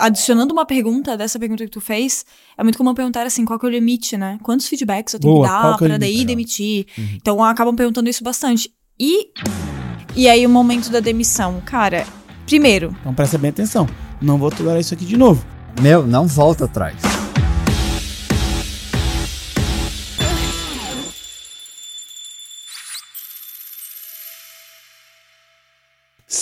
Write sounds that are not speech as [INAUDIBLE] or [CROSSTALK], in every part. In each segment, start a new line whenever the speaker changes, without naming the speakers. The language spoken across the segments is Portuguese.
adicionando uma pergunta dessa pergunta que tu fez, é muito comum perguntar assim, qual que é o limite, né? Quantos feedbacks eu tenho
Boa,
que dar
é
pra daí
limite?
demitir? Então acabam perguntando isso bastante. E e aí o momento da demissão, cara, primeiro,
Então presta bem atenção. Não vou tolerar isso aqui de novo.
Meu, não volta atrás.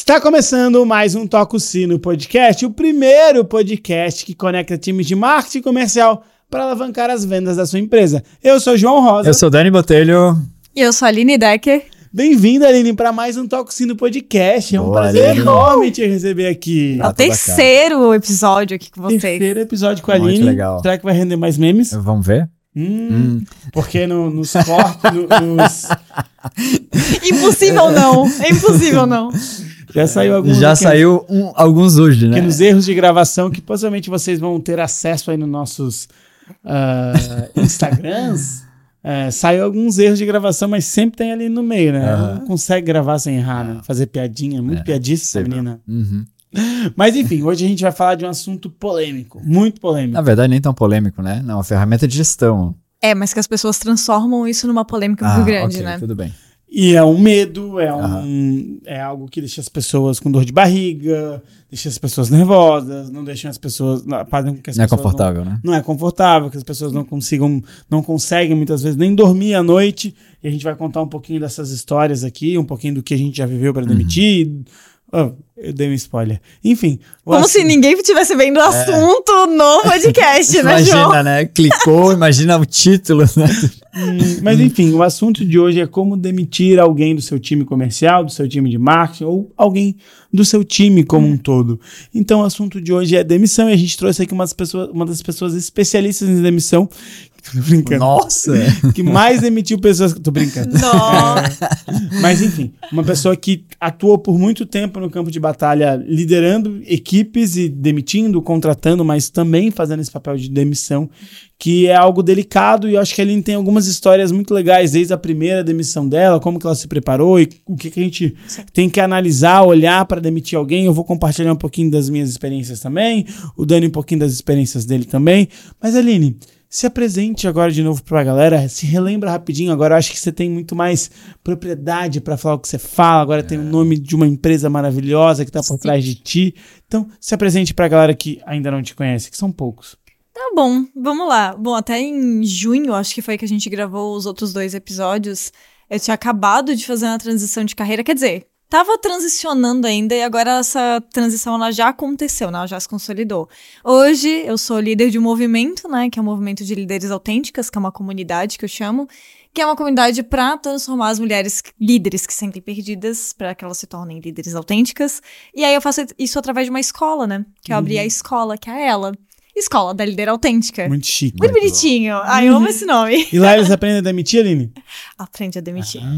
Está começando mais um Toca o Sino podcast, o primeiro podcast que conecta times de marketing comercial para alavancar as vendas da sua empresa. Eu sou João Rosa.
Eu sou Dani Botelho.
e eu sou a Aline Decker.
Bem-vinda, Aline, para mais um Toca o Sino podcast. É um
Boa,
prazer
Aline.
enorme te receber aqui.
É o
toda a
terceiro episódio aqui com vocês.
Terceiro episódio com a
Muito
Aline.
legal.
Será que vai render mais memes?
Vamos ver?
Hum, Porque no, nos cortes, no- nos, [LAUGHS]
Impossível não. É impossível não. [LAUGHS]
já saiu alguns
Já saiu um- alguns hoje, né?
pequenos erros de gravação que possivelmente vocês vão ter acesso aí nos nossos ah, Instagrams. É, saiu alguns erros de gravação, mas sempre tem ali no meio, né? Ela Não consegue gravar sem errar, né? Fazer piadinha, muito
É,
piadista essa menina.
Uhum.
Mas enfim, hoje a gente vai falar de um assunto polêmico, muito polêmico.
Na verdade, nem tão polêmico, né? Não, uma ferramenta de gestão.
É, mas que as pessoas transformam isso numa polêmica
Ah,
muito grande,
ok,
né?
tudo bem.
E é um medo, é, um, é algo que deixa as pessoas com dor de barriga, deixa as pessoas nervosas, não deixa as pessoas. não- Fazem com que as
Não é confortável, né?
Não, não é confortável, que as pessoas não consigam, não conseguem muitas vezes nem dormir à noite. E a gente vai contar um pouquinho dessas histórias aqui, um pouquinho do que a gente já viveu para demitir. Oh, eu dei um spoiler. Enfim.
Como
assunto-
se ninguém estivesse vendo o assunto no podcast, né, João?
Imagina, né? Clicou, [LAUGHS] imagina o título, né?
Hum, Mas enfim, o assunto de hoje é como demitir alguém do seu time comercial, do seu time de marketing ou alguém do seu time como um todo. Então o assunto de hoje é demissão e a gente trouxe aqui umas pessoas, uma das pessoas especialistas em demissão. Tô brincando.
Nossa! [LAUGHS]
Que mais demitiu pessoas. Tô brincando.
Nossa.
Mas enfim, uma pessoa que atuou por muito tempo no campo de batalha, liderando equipes e demitindo, contratando, mas também fazendo esse papel de demissão, que é algo delicado e eu acho que a Aline tem algumas histórias muito legais, desde a primeira demissão dela, como que ela se preparou e o que, que a gente tem que analisar, olhar para demitir alguém. Eu vou compartilhar um pouquinho das minhas experiências também, o Dani um pouquinho das experiências dele também. Mas Aline, se apresente agora de novo pra galera, se relembra rapidinho. Agora eu acho que você tem muito mais propriedade pra falar o que você fala. Agora tem o nome de uma empresa maravilhosa que tá por
Sim.
trás de ti. Então, se apresente pra galera que ainda não te conhece, que são poucos.
Tá bom, vamos lá. Bom, até em junho, acho que foi que a gente gravou os outros dois episódios. Eu tinha acabado de fazer uma transição de carreira, quer dizer, tava transicionando ainda e agora essa transição ela já aconteceu, né? Ela já se consolidou. Hoje eu sou líder de um movimento, né? Que é o movimento de líderes autênticas, que é uma comunidade que eu chamo, que é uma comunidade para transformar as mulheres líderes que se sentem perdidas para que elas se tornem líderes autênticas. E aí eu faço isso através de uma escola, né? Que eu abri a escola, que é ela. Escola da Líder Autêntica.
Muito chique.
Muito bonitinho. Ai, eu amo esse nome.
E lá eles aprendem a demitir, Aline?
Aprende a demitir.
Ah,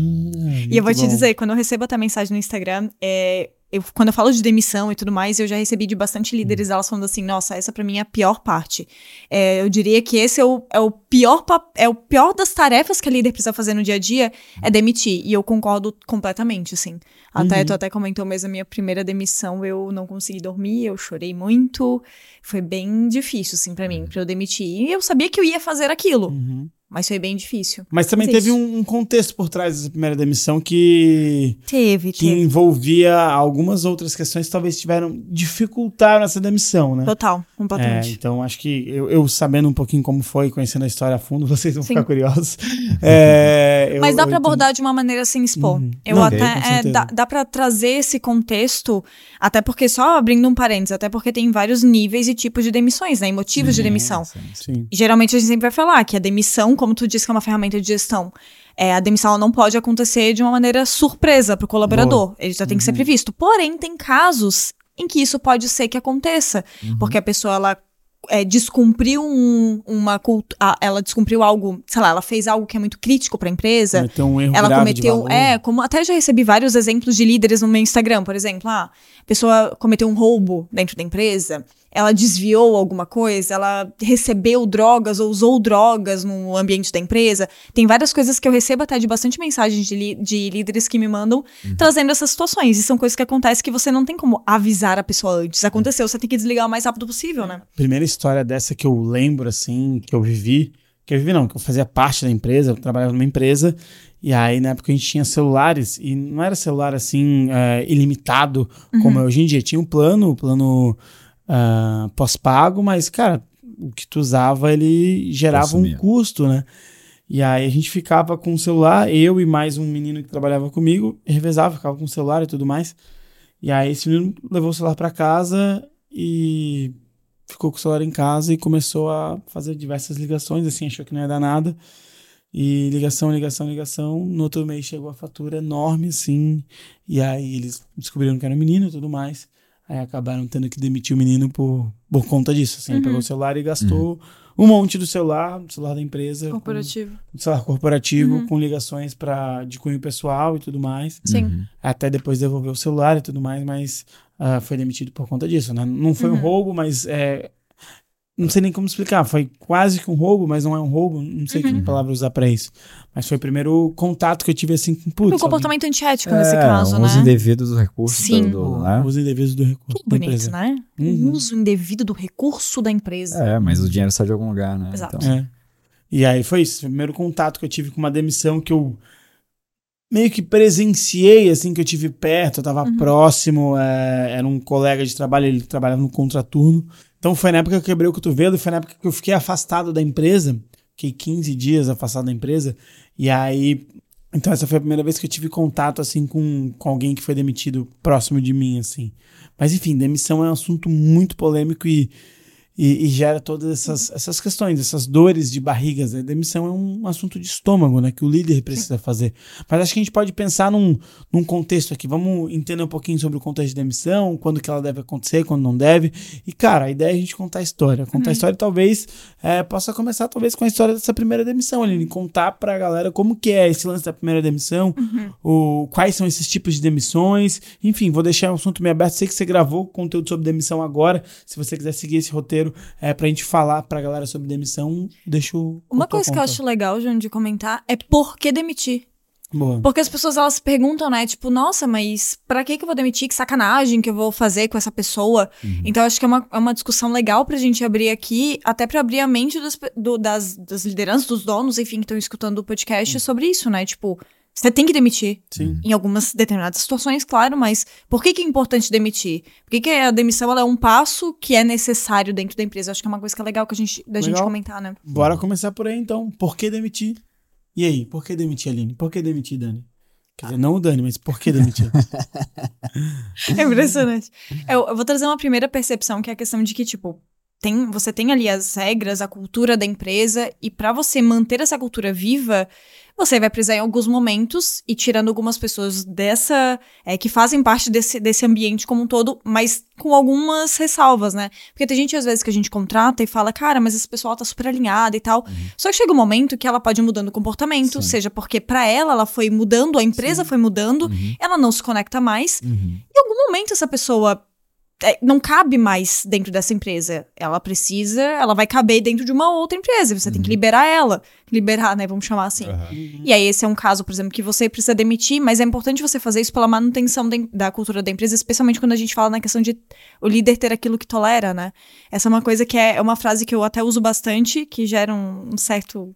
e eu vou te
bom.
dizer, quando eu recebo até mensagem no Instagram, é, eu, quando eu falo de demissão e tudo mais, eu já recebi de bastante líderes elas falando assim, nossa, essa pra mim é a pior parte. É, eu diria que esse é o, é o pior é o pior das tarefas que a líder precisa fazer no dia a dia, é demitir. E eu concordo completamente, assim. Até,
Uhum.
tu até comentou mesmo, a minha primeira demissão, eu não consegui dormir, eu chorei muito. Foi bem difícil, assim, pra mim, pra eu demitir. E eu sabia que eu ia fazer aquilo,
Uhum.
Mas foi bem difícil.
Mas também
Mas é
teve um, um contexto por trás dessa primeira demissão que,
Teve,
que
teve.
envolvia algumas outras questões que talvez tiveram dificultaram essa demissão, né?
Total,
É,
completamente.
então acho que eu, eu sabendo um pouquinho como foi, conhecendo a história a fundo, [LAUGHS] vocês vão
Sim.
ficar curiosos. [LAUGHS] É, eu-
Mas dá
entendo.
abordar de uma maneira sem expor.
Uhum.
Eu
Não,
até. é, dá, dá pra trazer esse contexto, até porque, só abrindo um parênteses, até porque tem vários níveis e tipos de demissões, né? E motivos de demissão.
Sim.
E geralmente a gente sempre vai falar que a demissão, como tu disse que é uma ferramenta de gestão, é, a demissão não pode acontecer de uma maneira surpresa pro colaborador. Ele já tem que ser previsto. Porém, tem casos em que isso pode ser que aconteça. Porque a pessoa, ela é, descumpriu um- uma. Ela descumpriu algo, sei lá, ela fez algo que é muito crítico pra empresa.
Cometeu um erro
Ela cometeu, é, como até já recebi vários exemplos de líderes no meu Instagram, por exemplo, ah, a pessoa cometeu um roubo dentro da empresa, ela desviou alguma coisa, ela recebeu drogas ou usou drogas no ambiente da empresa. Tem várias coisas que eu recebo até de bastante mensagens de, de líderes que me mandam trazendo essas situações. E são coisas que acontecem que você não tem como avisar a pessoa antes. Aconteceu, você tem que desligar o mais rápido possível, né?
Primeira história dessa que eu lembro, assim, que eu vivi, que eu vivi não, que eu fazia parte da empresa, eu trabalhava numa empresa, e aí na época a gente tinha celulares, e não era celular assim, é, ilimitado, como é hoje em dia. Tinha um plano, um plano ah, pós-pago, mas, cara, o que tu usava, ele gerava um
Consumia.
custo, né? E aí a gente ficava com o celular, eu e mais um menino que trabalhava comigo, revezava, ficava com o celular e tudo mais. E aí esse menino levou o celular pra casa e ficou com o celular em casa e começou a fazer diversas ligações, assim, achou que não ia dar nada. E ligação, ligação, ligação. No outro mês chegou a fatura enorme, assim. E aí eles descobriram que era um menino e tudo mais. Aí acabaram tendo que demitir o menino por, por conta disso. Assim, Ele pegou o celular e gastou um monte do celular, do celular da empresa. com-
Corporativo.
do celular corporativo,
Uhum.
com ligações pra, de cunho pessoal e tudo mais.
Sim.
Uhum.
Até depois devolver o celular e tudo mais, mas ah, foi demitido por conta disso, né? Não foi um
Uhum.
roubo, mas é, não sei nem como explicar. Foi quase que um roubo, mas não é um roubo. Não sei
Uhum.
que palavra usar pra isso. Mas foi o primeiro contato que eu tive assim com putz,
Um comportamento antiético
É,
nesse caso,
um
né?
uso indevido dos recursos
Sim.
do, do-
alguém-
né?
uso indevido do recurso
Que
da
bonito,
empresa.
né?
Uhum.
Uso indevido do recurso da empresa.
É, mas o dinheiro sai de algum lugar, né?
Exato.
Então,
É. E aí foi isso. Foi o primeiro contato que eu tive com uma demissão que eu meio que presenciei, assim, que eu tive perto, eu tava próximo, é, era um colega de trabalho, ele trabalhava no contraturno. Então foi na época que eu quebrei o cotovelo, e foi na época que eu fiquei afastado da empresa, fiquei 15 dias afastado da empresa, e aí... Então essa foi a primeira vez que eu tive contato, assim, com, com alguém que foi demitido próximo de mim, assim. Mas enfim, demissão é um assunto muito polêmico e e, e gera todas essas, essas questões, essas dores de barrigas. Né? Demissão é um assunto de estômago, né? Que o líder precisa fazer. Mas acho que a gente pode pensar num, num contexto aqui. Vamos entender um pouquinho sobre o contexto de demissão, quando que ela deve acontecer, quando não deve. E, cara, a ideia é a gente contar a história. Contar a história talvez é, possa começar talvez com a história dessa primeira demissão, Aline. Contar pra galera como que é esse lance da primeira demissão, o, quais são esses tipos de demissões. Enfim, vou deixar o assunto meio aberto. Sei que você gravou conteúdo sobre demissão agora. Se você quiser seguir esse roteiro é, pra gente falar pra galera sobre demissão, deixa o.
Uma coisa que eu
conta.
acho legal, João, de comentar é por que demitir.
Boa.
Porque as pessoas elas se perguntam, né? Tipo, nossa, mas pra que que eu vou demitir? Que sacanagem que eu vou fazer com essa pessoa? Então, eu acho que é uma, é uma discussão legal pra gente abrir aqui, até pra abrir a mente das, pe- do- das, das lideranças, dos donos, enfim, que estão escutando o podcast sobre isso, né? Tipo, você tem que demitir.
Sim.
Em algumas determinadas situações, claro, mas por que, que é importante demitir? Por que, que a demissão é um passo que é necessário dentro da empresa? Eu acho que é uma coisa que é legal que a gente, da gente
Legal.
comentar, né?
Bora começar por aí então. Por que demitir? E aí, por que demitir, Aline? Por que demitir, Dani? Quer dizer, não o Dani, mas por que demitir? [LAUGHS]
É impressionante. Eu, eu vou trazer uma primeira percepção, que é a questão de que, tipo, tem, você tem ali as regras, a cultura da empresa, e pra você manter essa cultura viva, você vai precisar em alguns momentos e tirando algumas pessoas dessa. é, que fazem parte desse, desse ambiente como um todo, mas com algumas ressalvas, né? Porque tem gente, às vezes, que a gente contrata e fala, cara, mas esse pessoal tá super alinhado e tal. Só que chega um momento que ela pode ir mudando o comportamento,
Sim.
seja porque pra ela ela foi mudando, a empresa foi mudando,
Uhum.
ela não se conecta mais.
Uhum.
Em algum momento essa pessoa não cabe mais dentro dessa empresa. Ela precisa, ela vai caber dentro de uma outra empresa. Você tem que liberar ela. Liberar, né? Vamos chamar assim. E aí, esse é um caso, por exemplo, que você precisa demitir, mas é importante você fazer isso pela manutenção de- da cultura da empresa, especialmente quando a gente fala na questão de o líder ter aquilo que tolera, né? Essa é uma coisa que é, é uma frase que eu até uso bastante, que gera um, um certo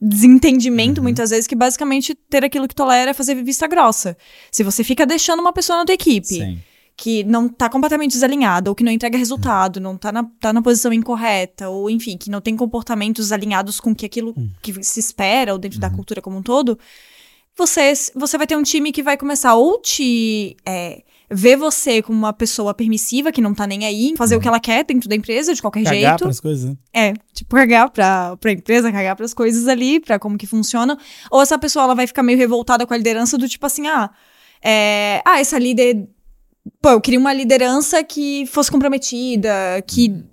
desentendimento, muitas vezes, que basicamente ter aquilo que tolera é fazer vista grossa. Se você fica deixando uma pessoa na tua equipe
Sim.
Que não tá completamente desalinhada, ou que não entrega resultado, não tá na, tá na posição incorreta, ou enfim, que não tem comportamentos alinhados com que aquilo que se espera, ou dentro da cultura como um todo, você, você vai ter um time que vai começar ou te é, ver você como uma pessoa permissiva, que não tá nem aí, fazer o que ela quer dentro da empresa, de qualquer
Cagar
jeito.
pras coisas, né?
É, tipo, cagar pra, pra empresa, cagar pras coisas ali, pra como que funciona. Ou essa pessoa, ela vai ficar meio revoltada com a liderança do tipo assim, ah, é, ah, essa líder... Pô, eu queria uma liderança que fosse comprometida, que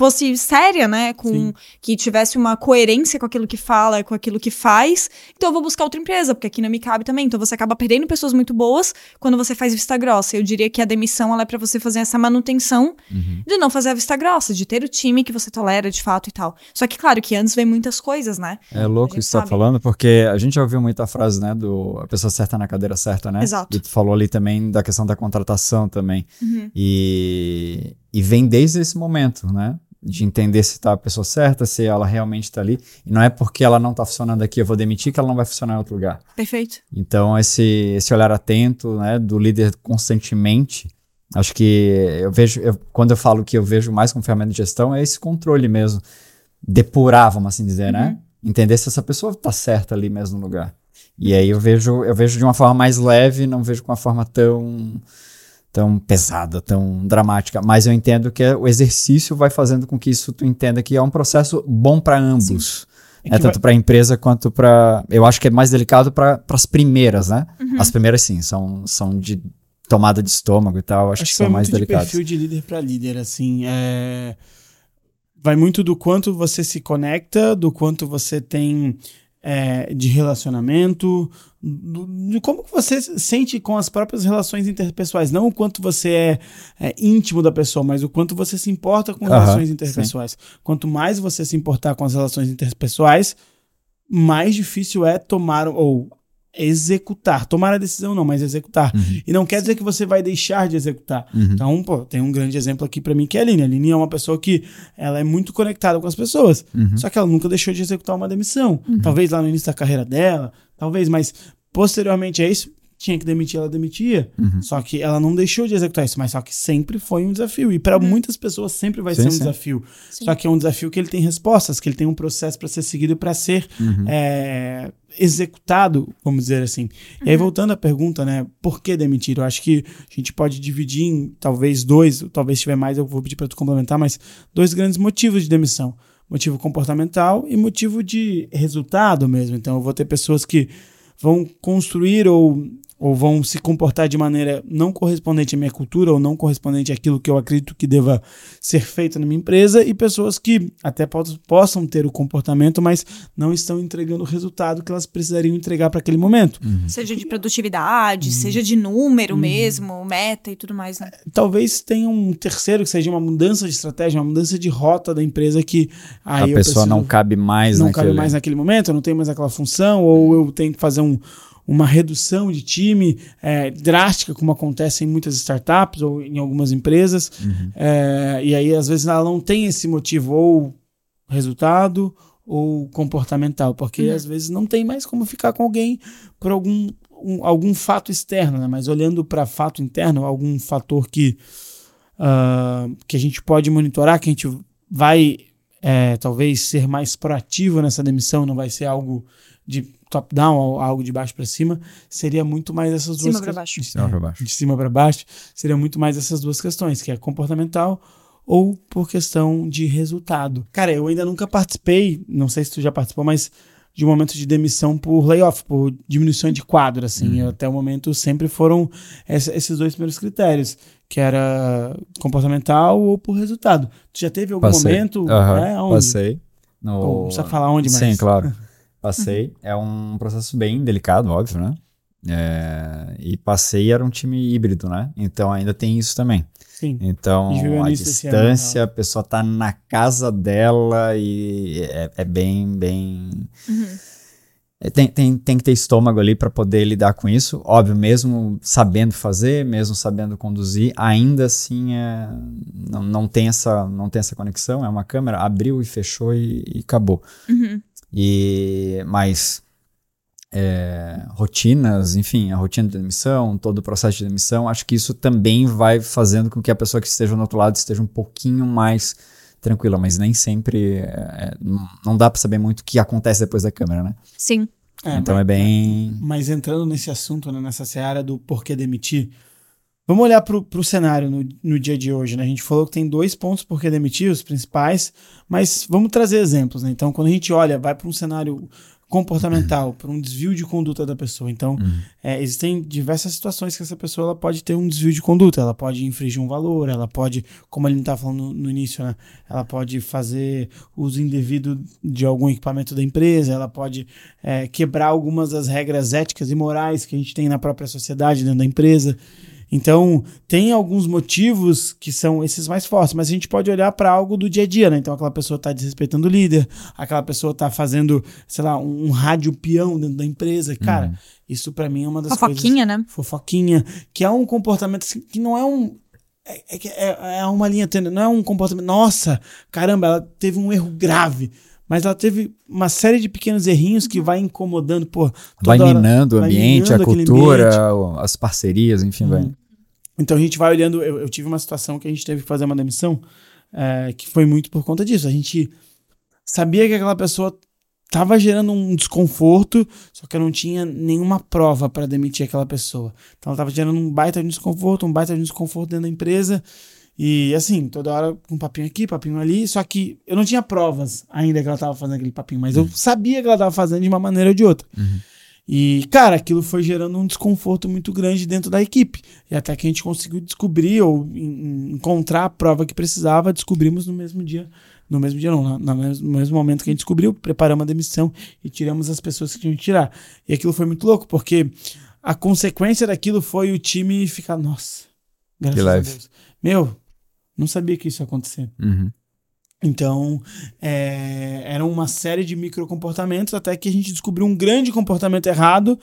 fosse séria, né? Com
Sim.
que tivesse uma coerência com aquilo que fala, com aquilo que faz. Então eu vou buscar outra empresa, porque aqui não me cabe também. Então você acaba perdendo pessoas muito boas quando você faz vista grossa. Eu diria que a demissão ela é para você fazer essa manutenção
Uhum.
de não fazer a vista grossa, de ter o time que você tolera de fato e tal. Só que claro que antes vem muitas coisas, né?
É louco isso que você tá
sabe.
falando, porque a gente já ouviu muita frase, né, do a pessoa certa na cadeira certa, né?
Exato.
E tu falou ali também da questão da contratação também.
Uhum.
E, e vem desde esse momento, né? De entender se tá a pessoa certa, se ela realmente tá ali. E não é porque ela não tá funcionando aqui, eu vou demitir, que ela não vai funcionar em outro lugar.
Perfeito.
Então, esse, esse olhar atento, né, do líder constantemente, acho que eu vejo, eu- quando eu falo que eu vejo mais como ferramenta de gestão, é esse controle mesmo. Depurar, vamos assim dizer, né? Entender se essa pessoa tá certa ali mesmo no lugar. E aí eu vejo, eu vejo de uma forma mais leve, não vejo com uma forma tão tão pesada, tão dramática, mas eu entendo que o exercício vai fazendo com que isso tu entenda que é um processo bom para ambos.
É
É, tanto para a empresa quanto para. Eu acho que é mais delicado para as primeiras, né? As primeiras, sim, são, são de tomada de estômago e tal. Acho,
Acho
que
que
são
vai
mais delicadas.
perfil de líder para líder, assim. É... Vai muito do quanto você se conecta, do quanto você tem é, de relacionamento, do- de como você se sente com as próprias relações interpessoais. Não o quanto você é, é, íntimo da pessoa, mas o quanto você se importa com relações interpessoais. Quanto mais você se importar com as relações interpessoais, mais difícil é tomar ou executar. Tomar a decisão não, mas executar.
Uhum.
E não quer dizer que você vai deixar de executar.
Uhum.
Então, pô, tem um grande exemplo aqui pra mim que é a Aline. A Aline é uma pessoa que ela é muito conectada com as pessoas,
Uhum.
só que ela nunca deixou de executar uma demissão. Talvez lá no início da carreira dela, talvez, mas posteriormente a isso, tinha que demitir, ela demitia.
Uhum.
Só que ela não deixou de executar isso, mas só que sempre foi um desafio. E pra muitas pessoas sempre vai
Sim,
ser um
sim.
desafio.
Sim.
Só que é um desafio que ele tem respostas, que ele tem um processo pra ser seguido e pra ser
Uhum.
é, executado, vamos dizer assim. E aí, voltando à pergunta, né? Por que demitir? Eu acho que a gente pode dividir em talvez dois, talvez se tiver mais, eu vou pedir para tu complementar, mas dois grandes motivos de demissão. Motivo comportamental e motivo de resultado mesmo. Então, eu vou ter pessoas que vão construir ou, ou vão se comportar de maneira não correspondente à minha cultura ou não correspondente àquilo que eu acredito que deva ser feito na minha empresa e pessoas que até po- possam ter o comportamento, mas não estão entregando o resultado que elas precisariam entregar para aquele momento.
Seja de produtividade,
Uhum.
seja de número mesmo, meta e tudo mais, né?
Talvez tenha um terceiro que seja uma mudança de estratégia, uma mudança de rota da empresa que aí
a
eu
pessoa
preciso-
não cabe mais
não
naquele...
cabe mais naquele momento, eu não tenho mais aquela função, ou eu tenho que fazer um, uma redução de time é, drástica, como acontece em muitas startups ou em algumas empresas.
Uhum.
É, e aí, às vezes, ela não tem esse motivo, ou resultado, ou comportamental, porque às vezes não tem mais como ficar com alguém por algum, um- algum fato externo, né? mas olhando para fato interno, algum fator que, ah, que a gente pode monitorar, que a gente vai é, talvez ser mais proativo nessa demissão, não vai ser algo de top-down ou algo de baixo para cima, seria muito mais essas
De
duas
cima pra
que-
baixo.
de-
cima pra baixo.
de cima para baixo, seria muito mais essas duas questões, que é comportamental ou por questão de resultado. Cara, eu ainda nunca participei, não sei se tu já participou, mas de um momento de demissão por layoff, por diminuição de quadro, assim. Até o momento sempre foram essa- esses dois primeiros critérios, que era comportamental ou por resultado. Tu já teve algum
Passei.
momento,
Aham,
né, onde?
Passei. No...
Ou não precisa falar onde, mas...
Sim, claro. [LAUGHS] Passei. É um processo bem delicado, óbvio, né? É, E passei era um time híbrido, né? Então ainda tem isso também.
Sim.
Então,
A gente viveu
a
nisso esse ano, né?
distância, a pessoa tá na casa dela e é, é bem, bem. É, Tem, tem, tem que ter estômago ali para poder lidar com isso. Óbvio, mesmo sabendo fazer, mesmo sabendo conduzir, ainda assim é, não, não, tem essa, não tem essa conexão. É uma câmera, abriu e fechou e, e acabou.
Uhum.
E, mas é, rotinas, enfim, a rotina de demissão, todo o processo de demissão, acho que isso também vai fazendo com que a pessoa que esteja no outro lado esteja um pouquinho mais tranquila, mas nem sempre é, é, não- não dá para saber muito o que acontece depois da câmera, né?
Sim.
É,
então
mas-
é bem
Mas entrando nesse assunto, né, nessa seara do porquê demitir, vamos olhar para o cenário no, no dia de hoje. Né? A gente falou que tem dois pontos por que demitir, os principais, mas vamos trazer exemplos. Né? Então, quando a gente olha, vai para um cenário comportamental, por um desvio de conduta da pessoa. Então, é, existem diversas situações que essa pessoa pode ter um desvio de conduta. Ela pode infringir um valor, ela pode, como a gente estava falando no, no início, né? Ela pode fazer uso indevido de algum equipamento da empresa, ela pode é, quebrar algumas das regras éticas e morais que a gente tem na própria sociedade, dentro da empresa. Então, tem alguns motivos que são esses mais fortes, mas a gente pode olhar para algo do dia a dia, né? Então, aquela pessoa está desrespeitando o líder, aquela pessoa está fazendo, sei lá, um, um rádio peão dentro da empresa. Cara, isso para mim é uma das
Fofoquinha,
coisas.
né?
Fofoquinha, que é um comportamento assim, que não é um. É, é, é- é uma linha tênue, não é um comportamento. Nossa, caramba, ela teve um erro grave. Mas ela teve uma série de pequenos errinhos que vai incomodando, pô.
Vai
toda hora-
minando o ambiente,
minando
a cultura,
ambiente.
as parcerias, enfim, vai.
Então a gente vai olhando. Eu, eu tive uma situação que a gente teve que fazer uma demissão é, que foi muito por conta disso. A gente sabia que aquela pessoa estava gerando um desconforto, só que eu não tinha nenhuma prova para demitir aquela pessoa. Então ela estava gerando um baita de desconforto, um baita de desconforto dentro da empresa. E assim, toda hora um papinho aqui, papinho ali, só que eu não tinha provas ainda que ela estava fazendo aquele papinho, mas eu sabia que ela estava fazendo de uma maneira ou de outra. E, cara, aquilo foi gerando um desconforto muito grande dentro da equipe. E até que a gente conseguiu descobrir ou en- encontrar a prova que precisava, descobrimos no mesmo dia. No mesmo dia, não, no mesmo momento que a gente descobriu, preparamos a demissão e tiramos as pessoas que tinham que tirar. E aquilo foi muito louco, porque a consequência daquilo foi o time ficar, nossa, graças
Que
a. Deus. Meu, não sabia que isso ia acontecer.
Uhum.
Então, é, era uma série de microcomportamentos até que a gente descobriu um grande comportamento errado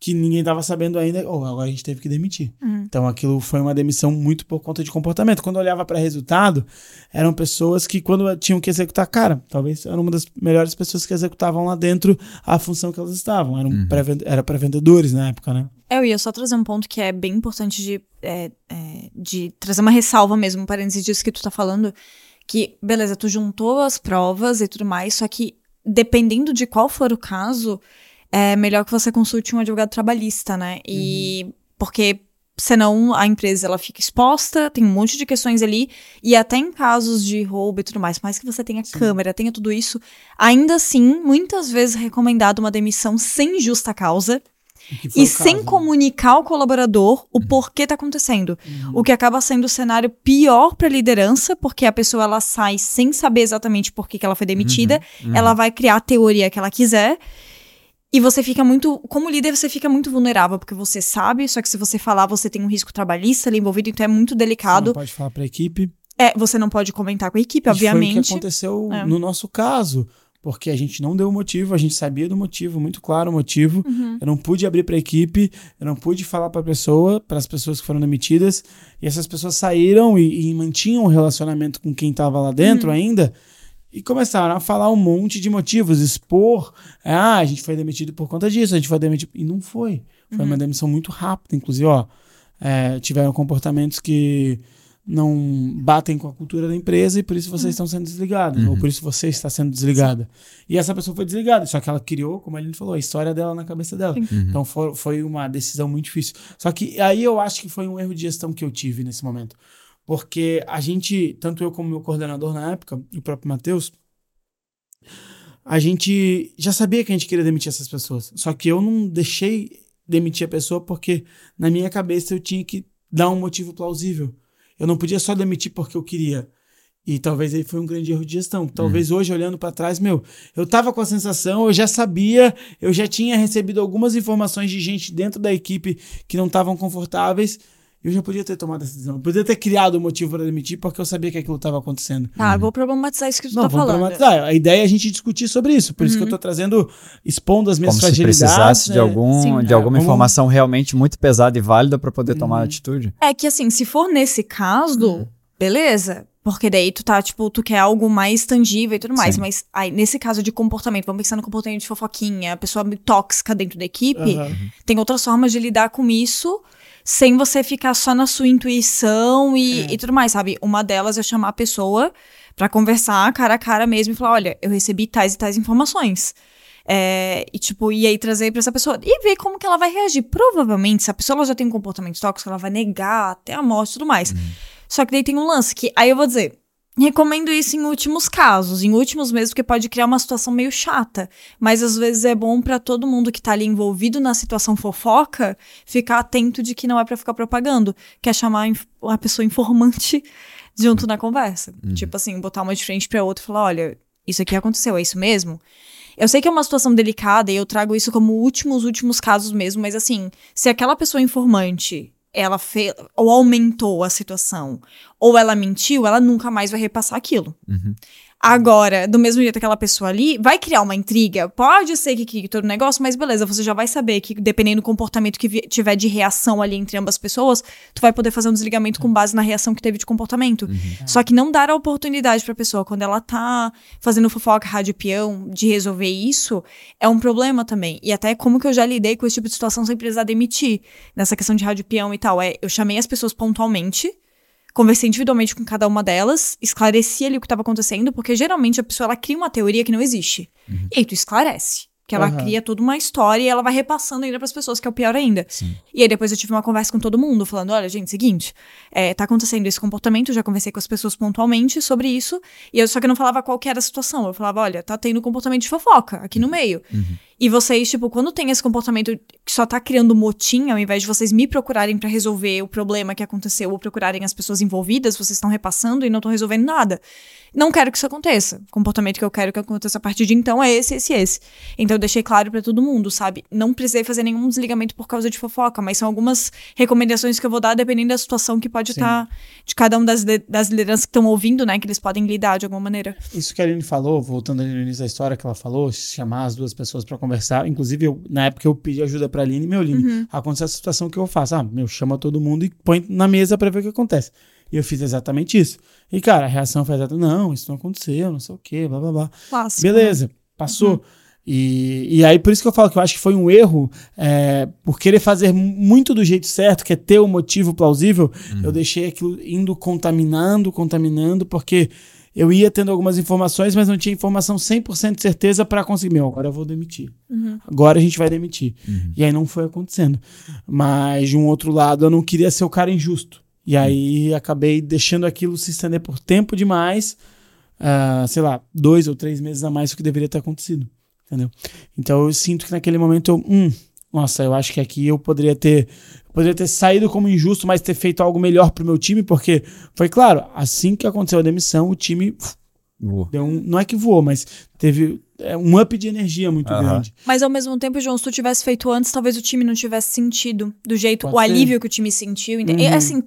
que ninguém estava sabendo ainda. Oh, agora a gente teve que demitir. Então, aquilo foi uma demissão muito por conta de comportamento. Quando eu olhava para resultado, eram pessoas que, quando tinham que executar, cara, talvez eram uma das melhores pessoas que executavam lá dentro a função que elas estavam. Eram pré-ven- era pré-vendedores na época, né?
É, Eu ia só trazer um ponto que é bem importante de, é, é, de trazer uma ressalva mesmo, um parênteses disso que tu tá falando, que, beleza, tu juntou as provas e tudo mais, só que dependendo de qual for o caso, é melhor que você consulte um advogado trabalhista, né? E porque senão a empresa ela fica exposta, tem um monte de questões ali, e até em casos de roubo e tudo mais, por mais que você tenha câmera, tenha tudo isso, ainda assim, muitas vezes é recomendado uma demissão sem justa causa, E
caso,
sem
né?
comunicar ao colaborador o porquê tá acontecendo. O que acaba sendo o cenário pior para a liderança, porque a pessoa ela sai sem saber exatamente por que, que ela foi demitida, ela vai criar a teoria que ela quiser. E você fica muito, como líder, você fica muito vulnerável, porque você sabe, só que se você falar, você tem um risco trabalhista ali envolvido, então é muito
Você
delicado.
não pode falar para a equipe.
É, você não pode comentar com a equipe,
Isso Foi o que
obviamente.
aconteceu
É.
no nosso caso. Porque a gente não deu o motivo, a gente sabia do motivo, muito claro o motivo.
Uhum.
Eu não pude abrir para a equipe, eu não pude falar para a pessoa, para as pessoas que foram demitidas. E essas pessoas saíram e, e mantinham um relacionamento com quem estava lá dentro
Uhum.
ainda. E começaram a falar um monte de motivos, expor. Ah, a gente foi demitido por conta disso, a gente foi demitido. E não foi. Foi
Uhum.
uma demissão muito rápida. Inclusive, ó, é, tiveram comportamentos que não batem com a cultura da empresa e por isso
Uhum.
vocês estão sendo desligados, ou por isso você está sendo desligada. E essa pessoa foi desligada, só que ela criou, como a gente falou, a história dela na cabeça dela. Então foi, foi uma decisão muito difícil. Só que aí eu acho que foi um erro de gestão que eu tive nesse momento. Porque a gente, tanto eu como meu coordenador na época, e o próprio Matheus, a gente já sabia que a gente queria demitir essas pessoas. Só que eu não deixei demitir a pessoa porque na minha cabeça eu tinha que dar um motivo plausível. Eu não podia só demitir porque eu queria. E talvez aí foi um grande erro de gestão. Talvez hoje, olhando para trás, meu, eu tava com a sensação, eu já sabia, eu já tinha recebido algumas informações de gente dentro da equipe que não estavam confortáveis. Eu já podia ter tomado essa decisão. Eu podia ter criado um motivo para demitir porque eu sabia que aquilo estava acontecendo.
Tá, eu vou problematizar isso que tu
Não,
tá
vamos
falando.
problematizar. A ideia é a gente discutir sobre isso. Por isso que eu tô trazendo, expondo as minhas
Como se
fragilidades.
precisasse de,
né?
algum,
Sim.
de
É,
alguma
vamos-
informação realmente muito pesada e válida para poder tomar
Uhum.
atitude.
É que assim, se for nesse caso, beleza. Porque daí tu tá, tipo, tu quer algo mais tangível e tudo mais.
Sim.
Mas aí, nesse caso de comportamento, vamos pensar no comportamento de fofoquinha, pessoa tóxica dentro da equipe, tem outras formas de lidar com isso sem você ficar só na sua intuição e,
É.
e tudo mais, sabe? Uma delas é chamar a pessoa pra conversar cara a cara mesmo e falar: olha, eu recebi tais e tais informações. É, e tipo, e aí trazer pra essa pessoa e ver como que ela vai reagir. Provavelmente, se a pessoa ela já tem um comportamento tóxico, ela vai negar até a morte e tudo mais. Só que daí tem um lance que, aí eu vou dizer, Recomendo isso em últimos casos, em últimos mesmo, porque pode criar uma situação meio chata. Mas às vezes é bom para todo mundo que tá ali envolvido na situação fofoca ficar atento de que não é para ficar propagando, quer chamar a pessoa informante [LAUGHS] junto na conversa. Uhum. Tipo assim, botar uma de frente pra outra e falar: olha, isso aqui aconteceu, é isso mesmo? Eu sei que é uma situação delicada e eu trago isso como últimos, últimos casos mesmo, mas assim, se aquela pessoa informante ela fez ou aumentou a situação, ou ela mentiu, ela nunca mais vai repassar aquilo. Uhum. Agora, do mesmo jeito aquela pessoa ali, vai criar uma intriga. Pode ser que, que todo o negócio, mas beleza, você já vai saber que, dependendo do comportamento que tiver de reação ali entre ambas pessoas, tu vai poder fazer um desligamento com base na reação que teve de comportamento. Uhum. Só que não dar a oportunidade pra pessoa, quando ela tá fazendo fofoca, rádio peão, de resolver isso, é um problema também. E até como que eu já lidei com esse tipo de situação sem precisar demitir. Nessa questão de rádio peão e tal. É, eu chamei as pessoas pontualmente conversei individualmente com cada uma delas, esclareci ali o que estava acontecendo, porque geralmente a pessoa ela cria uma teoria que não existe. Uhum. E aí tu esclarece. Que ela uhum. cria toda uma história e ela vai repassando ainda para as pessoas, que é o pior ainda. Sim. E aí depois eu tive uma conversa com todo mundo, falando: olha, gente, seguinte, é, tá acontecendo esse comportamento, já conversei com as pessoas pontualmente sobre isso, e eu só que eu não falava qual que era a situação. Eu falava: olha, tá tendo comportamento de fofoca aqui no meio. Uhum. E vocês, tipo, quando tem esse comportamento que só tá criando motim, ao invés de vocês me procurarem para resolver o problema que aconteceu ou procurarem as pessoas envolvidas, vocês estão repassando e não estão resolvendo nada. Não quero que isso aconteça. O comportamento que eu quero que aconteça a partir de então é esse, esse, esse. Então eu deixei claro para todo mundo, sabe? Não precisei fazer nenhum desligamento por causa de fofoca, mas são algumas recomendações que eu vou dar dependendo da situação que pode estar tá de cada uma das, das lideranças que estão ouvindo, né? Que eles podem lidar de alguma maneira.
Isso que a Aline falou, voltando ali no início da história que ela falou, chamar as duas pessoas para conversar. Inclusive, eu, na época eu pedi ajuda pra Aline, meu, Aline, uhum. aconteceu essa situação que eu faço. Ah, meu, chama todo mundo e põe na mesa para ver o que acontece. E eu fiz exatamente isso. E, cara, a reação foi exatamente, não, isso não aconteceu, não sei o quê, blá, blá, blá. Clássico, Beleza, né? passou. Uhum. E, e aí, por isso que eu falo que eu acho que foi um erro, é, por querer fazer muito do jeito certo, que é ter um motivo plausível, uhum. eu deixei aquilo indo contaminando, contaminando, porque eu ia tendo algumas informações, mas não tinha informação 100% de certeza para conseguir. Meu, agora eu vou demitir. Uhum. Agora a gente vai demitir. Uhum. E aí não foi acontecendo. Mas, de um outro lado, eu não queria ser o cara injusto. E aí acabei deixando aquilo se estender por tempo demais, uh, sei lá, dois ou três meses a mais do que deveria ter acontecido. Entendeu? Então eu sinto que naquele momento eu. Hum, nossa, eu acho que aqui eu poderia ter poderia ter saído como injusto, mas ter feito algo melhor pro meu time, porque foi claro, assim que aconteceu a demissão, o time deu um, não é que voou, mas teve é, um up de energia muito uhum. grande.
Mas ao mesmo tempo, João, se tu tivesse feito antes, talvez o time não tivesse sentido do jeito, Pode o ser. alívio que o time sentiu. Uhum. E, assim,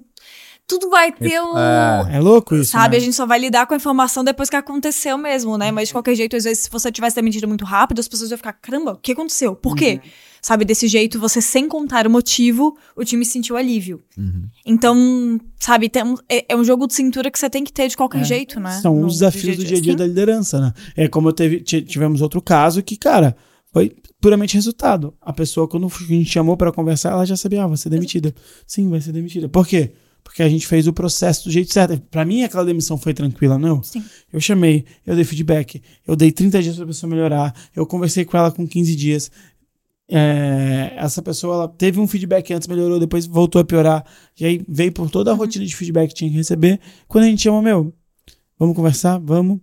tudo vai ter um.
É, é louco isso.
Sabe?
Né?
A gente só vai lidar com a informação depois que aconteceu mesmo, né? Mas de qualquer jeito, às vezes, se você tivesse demitido muito rápido, as pessoas iam ficar: caramba, o que aconteceu? Por quê? Uhum. Sabe? Desse jeito, você sem contar o motivo, o time sentiu alívio. Uhum. Então, sabe? Tem, é, é, um jogo de cintura que você tem que ter de qualquer é. jeito, né?
São no, os desafios do dia a dia da liderança, né? É como eu teve, tivemos outro caso que, cara. Foi puramente resultado. A pessoa, quando a gente chamou para conversar, ela já sabia, ah, vai ser demitida. Sim, vai ser demitida. Por quê? porque a gente fez o processo do jeito certo. Para mim, aquela demissão foi tranquila, não?
Sim.
Eu chamei, eu dei feedback, eu dei 30 dias para a pessoa melhorar, eu conversei com ela com 15 dias. É, essa pessoa ela teve um feedback antes, melhorou, depois voltou a piorar. E aí veio por toda a uhum. rotina de feedback que tinha que receber. Quando a gente chama, meu, vamos conversar? Vamos.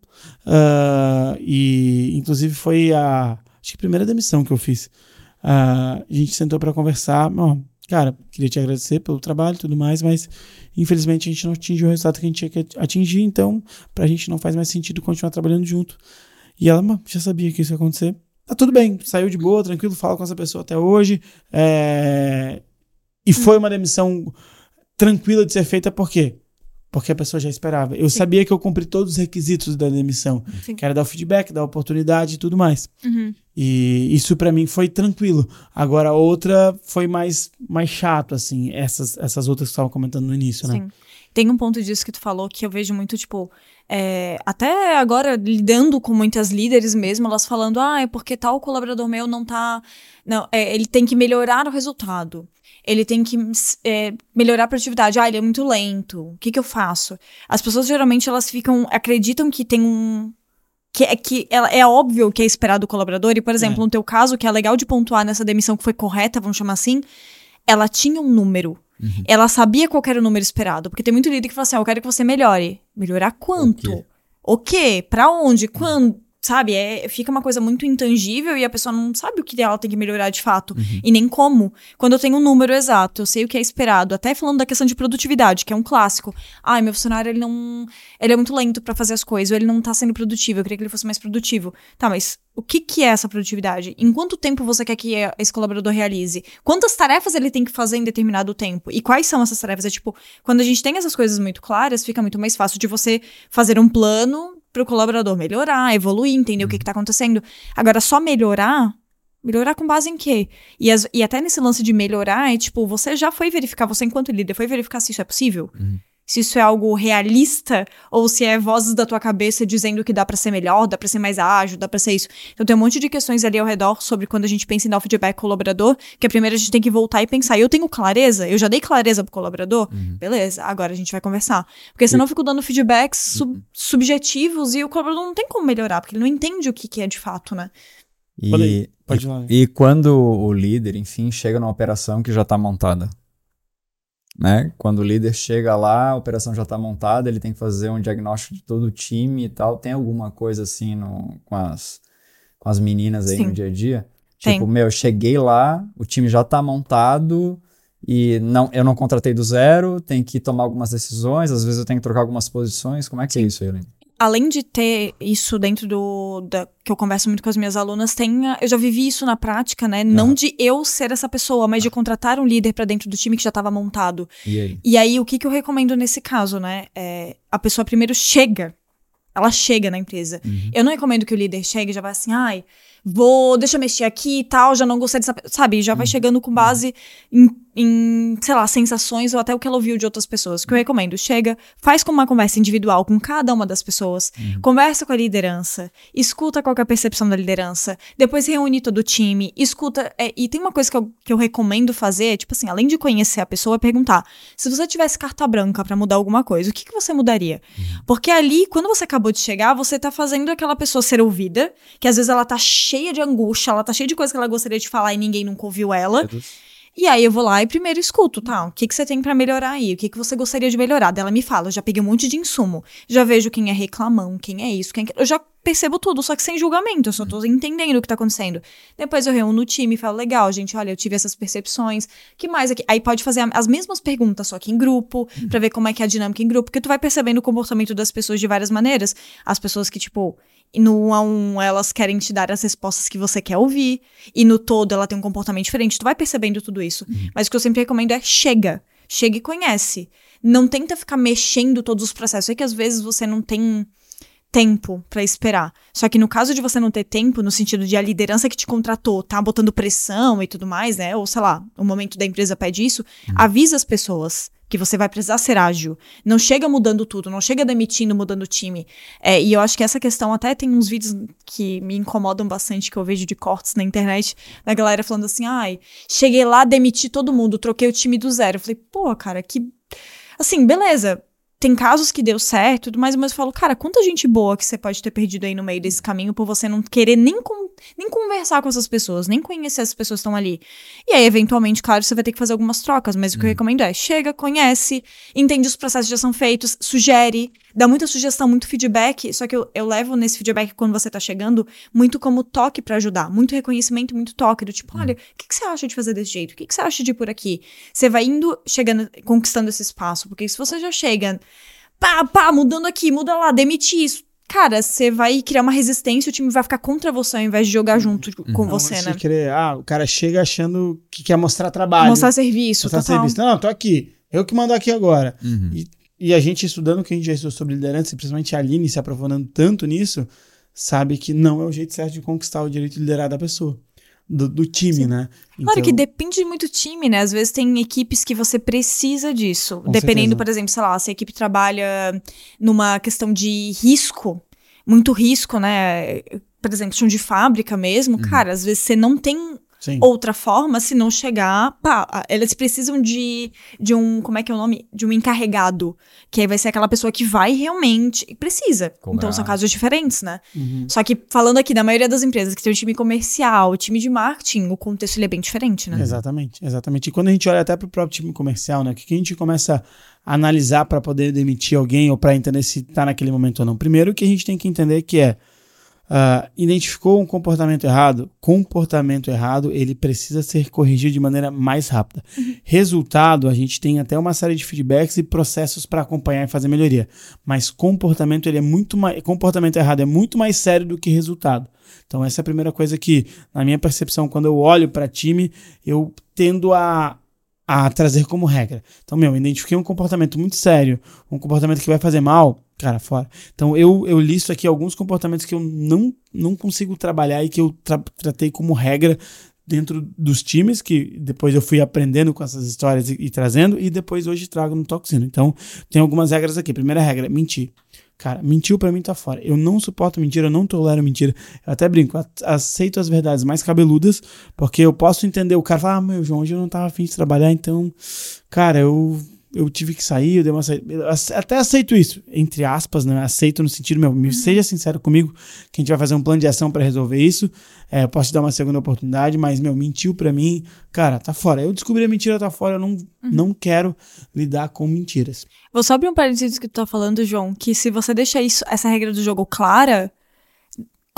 Uh, e inclusive foi a, acho que a primeira demissão que eu fiz. Uh, a gente sentou para conversar. Ó, cara, queria te agradecer pelo trabalho e tudo mais, mas infelizmente a gente não atingiu o resultado que a gente tinha que atingir, então pra gente não faz mais sentido continuar trabalhando junto. E ela já sabia que isso ia acontecer. Tá tudo bem, saiu de boa, tranquilo, fala com essa pessoa até hoje. É... E foi uma demissão tranquila de ser feita, por quê? Porque a pessoa já esperava. Eu Sim. sabia que eu cumpri todos os requisitos da demissão, Sim. que era dar o feedback, dar a oportunidade e tudo mais.
Uhum.
E isso para mim foi tranquilo. Agora a outra foi mais, mais chato, assim, essas, essas outras que estavam comentando no início, né? Sim.
Tem um ponto disso que tu falou que eu vejo muito, tipo, é, até agora lidando com muitas líderes mesmo, elas falando, ah, é porque tal colaborador meu não tá. Não, é, ele tem que melhorar o resultado ele tem que é, melhorar a produtividade. Ah, ele é muito lento. O que, que eu faço? As pessoas geralmente elas ficam acreditam que tem um que é que ela, é óbvio que é esperado do colaborador. E por exemplo, é. no teu caso, que é legal de pontuar nessa demissão que foi correta, vamos chamar assim, ela tinha um número.
Uhum.
Ela sabia qual era o número esperado. Porque tem muito líder que fala assim: ah, eu quero que você melhore. Melhorar quanto?
O quê?
O quê? Pra onde? Quando? Sabe? É, fica uma coisa muito intangível e a pessoa não sabe o que ela tem que melhorar de fato. E nem como. Quando eu tenho um número exato, eu sei o que é esperado. Até falando da questão de produtividade, que é um clássico. Ai, meu funcionário, ele não. Ele é muito lento pra fazer as coisas, ou ele não tá sendo produtivo. Eu queria que ele fosse mais produtivo. Tá, mas o que, que é essa produtividade? Em quanto tempo você quer que esse colaborador realize? Quantas tarefas ele tem que fazer em determinado tempo? E quais são essas tarefas? É tipo, quando a gente tem essas coisas muito claras, fica muito mais fácil de você fazer um plano para o colaborador melhorar, evoluir, entender o que, que tá acontecendo. Agora, só melhorar. Melhorar com base em quê? E, as- e até nesse lance de melhorar, é tipo, você já foi verificar, você enquanto líder, foi verificar se isso é possível? Se isso é algo realista ou se é vozes da tua cabeça dizendo que dá pra ser melhor, dá pra ser mais ágil, dá pra ser isso. Então tem um monte de questões ali ao redor sobre quando a gente pensa em dar o feedback colaborador, que a primeira a gente tem que voltar e pensar, eu tenho clareza? Eu já dei clareza pro colaborador? Beleza, agora a gente vai conversar. Porque senão eu fico dando feedbacks sub- subjetivos e o colaborador não tem como melhorar, porque ele não entende o que, que é de fato, né?
Pode
E,
ir, pode ir lá.
e quando o líder, enfim, chega numa operação que já está montada. Né? Quando o líder chega lá, a operação já está montada, ele tem que fazer um diagnóstico de todo o time e tal. Tem alguma coisa assim no, com, as, com as meninas aí
Sim.
no dia a dia?
Tem.
Tipo, meu, eu cheguei lá, o time já está montado e não, eu não contratei do zero, tem que tomar algumas decisões, às vezes eu tenho que trocar algumas posições. Como é que é isso, Helene?
Além de ter isso dentro do. Da, que eu converso muito com as minhas alunas, tem. Eu já vivi isso na prática, né? Não de eu ser essa pessoa, mas de contratar um líder pra dentro do time que já estava montado.
E aí?
E aí, o que, que eu recomendo nesse caso, né? É, a pessoa primeiro chega. Ela chega na empresa. Eu não recomendo que o líder chegue e já vai assim, ai, vou, deixa eu mexer aqui e tal, já não gostei dessa. pe-", Sabe? Já vai chegando com base em, em, sei lá, sensações ou até o que ela ouviu de outras pessoas. O que eu recomendo? Chega, faz com uma conversa individual com cada uma das pessoas, conversa com a liderança, escuta qual é a percepção da liderança, depois reúne todo o time, escuta. é, e tem uma coisa que eu, que eu recomendo fazer, tipo assim, além de conhecer a pessoa, é perguntar: se você tivesse carta branca pra mudar alguma coisa, o que, que você mudaria? Porque ali, quando você acabou de chegar, você tá fazendo aquela pessoa ser ouvida, que às vezes ela tá cheia de angústia, ela tá cheia de coisa que ela gostaria de falar e ninguém nunca ouviu ela. E aí eu vou lá e primeiro escuto, tá? O que, que você tem pra melhorar aí? O que, que você gostaria de melhorar? Daí ela me fala, eu já peguei um monte de insumo. Já vejo quem é reclamão, quem é isso, quem é... Eu já percebo tudo, só que sem julgamento. Eu só tô entendendo o que tá acontecendo. Depois eu reúno o time e falo, legal, gente, olha, eu tive essas percepções. que mais aqui? Aí pode fazer as mesmas perguntas, só que em grupo, pra ver como é que é a dinâmica em grupo. Porque tu vai percebendo o comportamento das pessoas de várias maneiras. As pessoas que, tipo... No um a um, elas querem te dar as respostas que você quer ouvir. E no todo, ela tem um comportamento diferente. Tu vai percebendo tudo isso. Mas o que eu sempre recomendo é chega. Chega e conhece. Não tenta ficar mexendo todos os processos. É que às vezes você não tem tempo pra esperar. Só que no caso de você não ter tempo, no sentido de a liderança que te contratou tá botando pressão e tudo mais, né? Ou sei lá, o momento da empresa pede isso, avisa as pessoas que você vai precisar ser ágil. Não chega mudando tudo, não chega demitindo, mudando o time. É, e eu acho que essa questão até tem uns vídeos que me incomodam bastante, que eu vejo de cortes na internet, da galera falando assim, ai, cheguei lá, demiti todo mundo, troquei o time do zero. Eu falei, pô, cara, que. Assim, beleza. Tem casos que deu certo, tudo mais, mas eu falo, cara, quanta gente boa que você pode ter perdido aí no meio desse caminho por você não querer nem, con- nem conversar com essas pessoas, nem conhecer as pessoas que estão ali. E aí, eventualmente, claro, você vai ter que fazer algumas trocas, mas o que eu recomendo é chega, conhece, entende os processos que já são feitos, sugere, dá muita sugestão, muito feedback. Só que eu, eu levo nesse feedback quando você tá chegando muito como toque pra ajudar, muito reconhecimento, muito toque, do tipo, olha, o que, que você acha de fazer desse jeito? O que, que você acha de ir por aqui? Você vai indo, chegando, conquistando esse espaço, porque se você já chega, pá, pá, mudando aqui, muda lá, demite isso. Cara, você vai criar uma resistência, o time vai ficar contra você ao invés de jogar junto com
Não,
você,
você
né?
querer, ah, o cara chega achando que quer mostrar trabalho.
Mostrar serviço,
mostrar
total.
serviço. Não, tô aqui. Eu que mando aqui agora.
Uhum.
E, e a gente estudando o que a gente já estudou sobre liderança, e principalmente a Aline se aprofundando tanto nisso, sabe que não é o jeito certo de conquistar o direito de liderar da pessoa. Do, do time, né?
Claro
Então,
que depende muito do time, né? Às vezes tem equipes que você precisa disso.
Com
Dependendo,
certeza.
por exemplo, sei lá, se a equipe trabalha numa questão de risco, muito risco, né? Por exemplo, chão de fábrica mesmo, cara, às vezes você não tem
Sim.
outra forma se não chegar. Pá, eles precisam de, de um. Como é que é o nome? De um encarregado. Que aí vai ser aquela pessoa que vai realmente. Precisa.
Cobrar.
Então são casos diferentes, né?
Uhum.
Só que falando aqui da maioria das empresas que tem o time comercial, o time de marketing, o contexto ele é bem diferente, né?
Exatamente, exatamente. E quando a gente olha até para o próprio time comercial, né? O que que a gente começa a analisar para poder demitir alguém ou para entender se está naquele momento ou não? Primeiro, o que a gente tem que entender que é ah, identificou um comportamento errado, comportamento errado, ele precisa ser corrigido de maneira mais rápida. Resultado, a gente tem até uma série de feedbacks e processos para acompanhar e fazer melhoria. Mas comportamento ele é muito mais, comportamento errado é muito mais sério do que resultado. Então essa é a primeira coisa que, na minha percepção, quando eu olho para time, eu tendo a a trazer como regra. Então, meu, identifiquei um comportamento muito sério, um comportamento que vai fazer mal, cara, fora. Então, eu, eu listo aqui alguns comportamentos que eu não, não consigo trabalhar e que eu tra- tratei como regra dentro dos times, que depois eu fui aprendendo com essas histórias e, e trazendo, e depois hoje trago no Toxino. Então, tem algumas regras aqui. Primeira regra, mentir. Cara, mentiu pra mim tá fora. Eu não suporto mentira, eu não tolero mentira. Eu até brinco, aceito as verdades mais cabeludas, porque eu posso entender o cara falar, ah, meu, João, hoje eu não tava afim de trabalhar, então, cara, eu, eu tive que sair, eu dei uma saída. Até aceito isso, entre aspas, né? Aceito no sentido, meu, me seja sincero comigo, que a gente vai fazer um plano de ação pra resolver isso. É, eu posso te dar uma segunda oportunidade, mas, meu, mentiu pra mim, cara, tá fora. Eu descobri a mentira, tá fora, eu não, não quero lidar com mentiras.
Vou só abrir um parênteses que tu tá falando, João, que se você deixa isso, essa regra do jogo clara,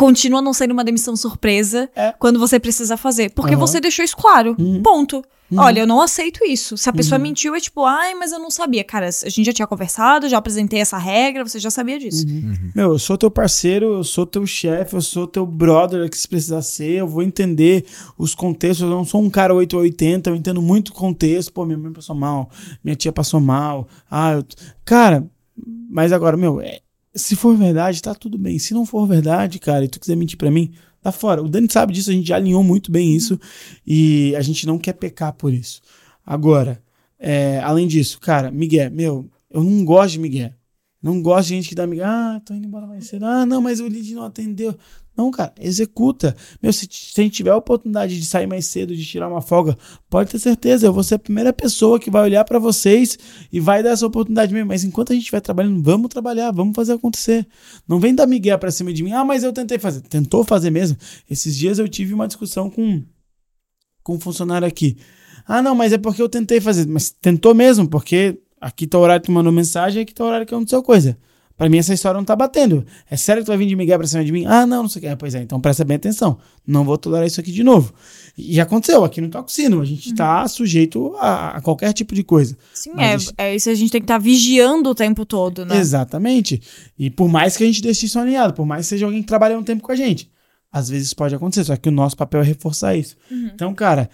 continua não sendo uma demissão surpresa
É.
quando você precisa fazer. Porque
Aham.
você deixou isso claro.
Uhum.
Ponto.
Uhum.
Olha, eu não aceito isso. Se a pessoa
Uhum.
mentiu, é tipo, ai, mas eu não sabia. Cara, a gente já tinha conversado, já apresentei essa regra, você já sabia disso.
Meu, eu sou teu parceiro, eu sou teu chefe, eu sou teu brother que se precisar ser, eu vou entender os contextos, eu não sou um cara 880, eu entendo muito o contexto, pô, minha mãe passou mal, minha tia passou mal, ah, eu... cara, mas agora, meu, é, se for verdade, tá tudo bem, se não for verdade, cara, e tu quiser mentir pra mim, tá fora, o Dani sabe disso, a gente já alinhou muito bem isso, e a gente não quer pecar por isso. Agora, é, além disso, cara, Miguel, meu, eu não gosto de Miguel. Não gosto de gente que dá amiga. Ah, tô indo embora mais cedo. Ah, não, mas o lead não atendeu. Não, cara, executa. Meu, se, se a gente tiver a oportunidade de sair mais cedo, de tirar uma folga, pode ter certeza, eu vou ser a primeira pessoa que vai olhar pra vocês e vai dar essa oportunidade mesmo. Mas enquanto a gente estiver trabalhando, vamos trabalhar, vamos fazer acontecer. Não vem dar migué pra cima de mim. Ah, mas eu tentei fazer. Tentou fazer mesmo. Esses dias eu tive uma discussão com, com um funcionário aqui. Ah, não, mas é porque eu tentei fazer. Mas tentou mesmo, porque aqui tá o horário que tu mandou mensagem, aqui tá o horário que aconteceu coisa. Pra mim, essa história não tá batendo. É sério que tu vai vir de Miguel pra cima de mim? Ah, não, não sei o que. Ah, pois é, então presta bem atenção. Não vou tolerar isso aqui de novo. E aconteceu aqui no Toxino. A gente tá sujeito a, a qualquer tipo de coisa.
Sim, é, é isso a gente tem que estar vigiando o tempo todo, né?
Exatamente. E por mais que a gente deixe isso alinhado, por mais que seja alguém que trabalha um tempo com a gente, às vezes pode acontecer, só que o nosso papel é reforçar isso. Então, cara,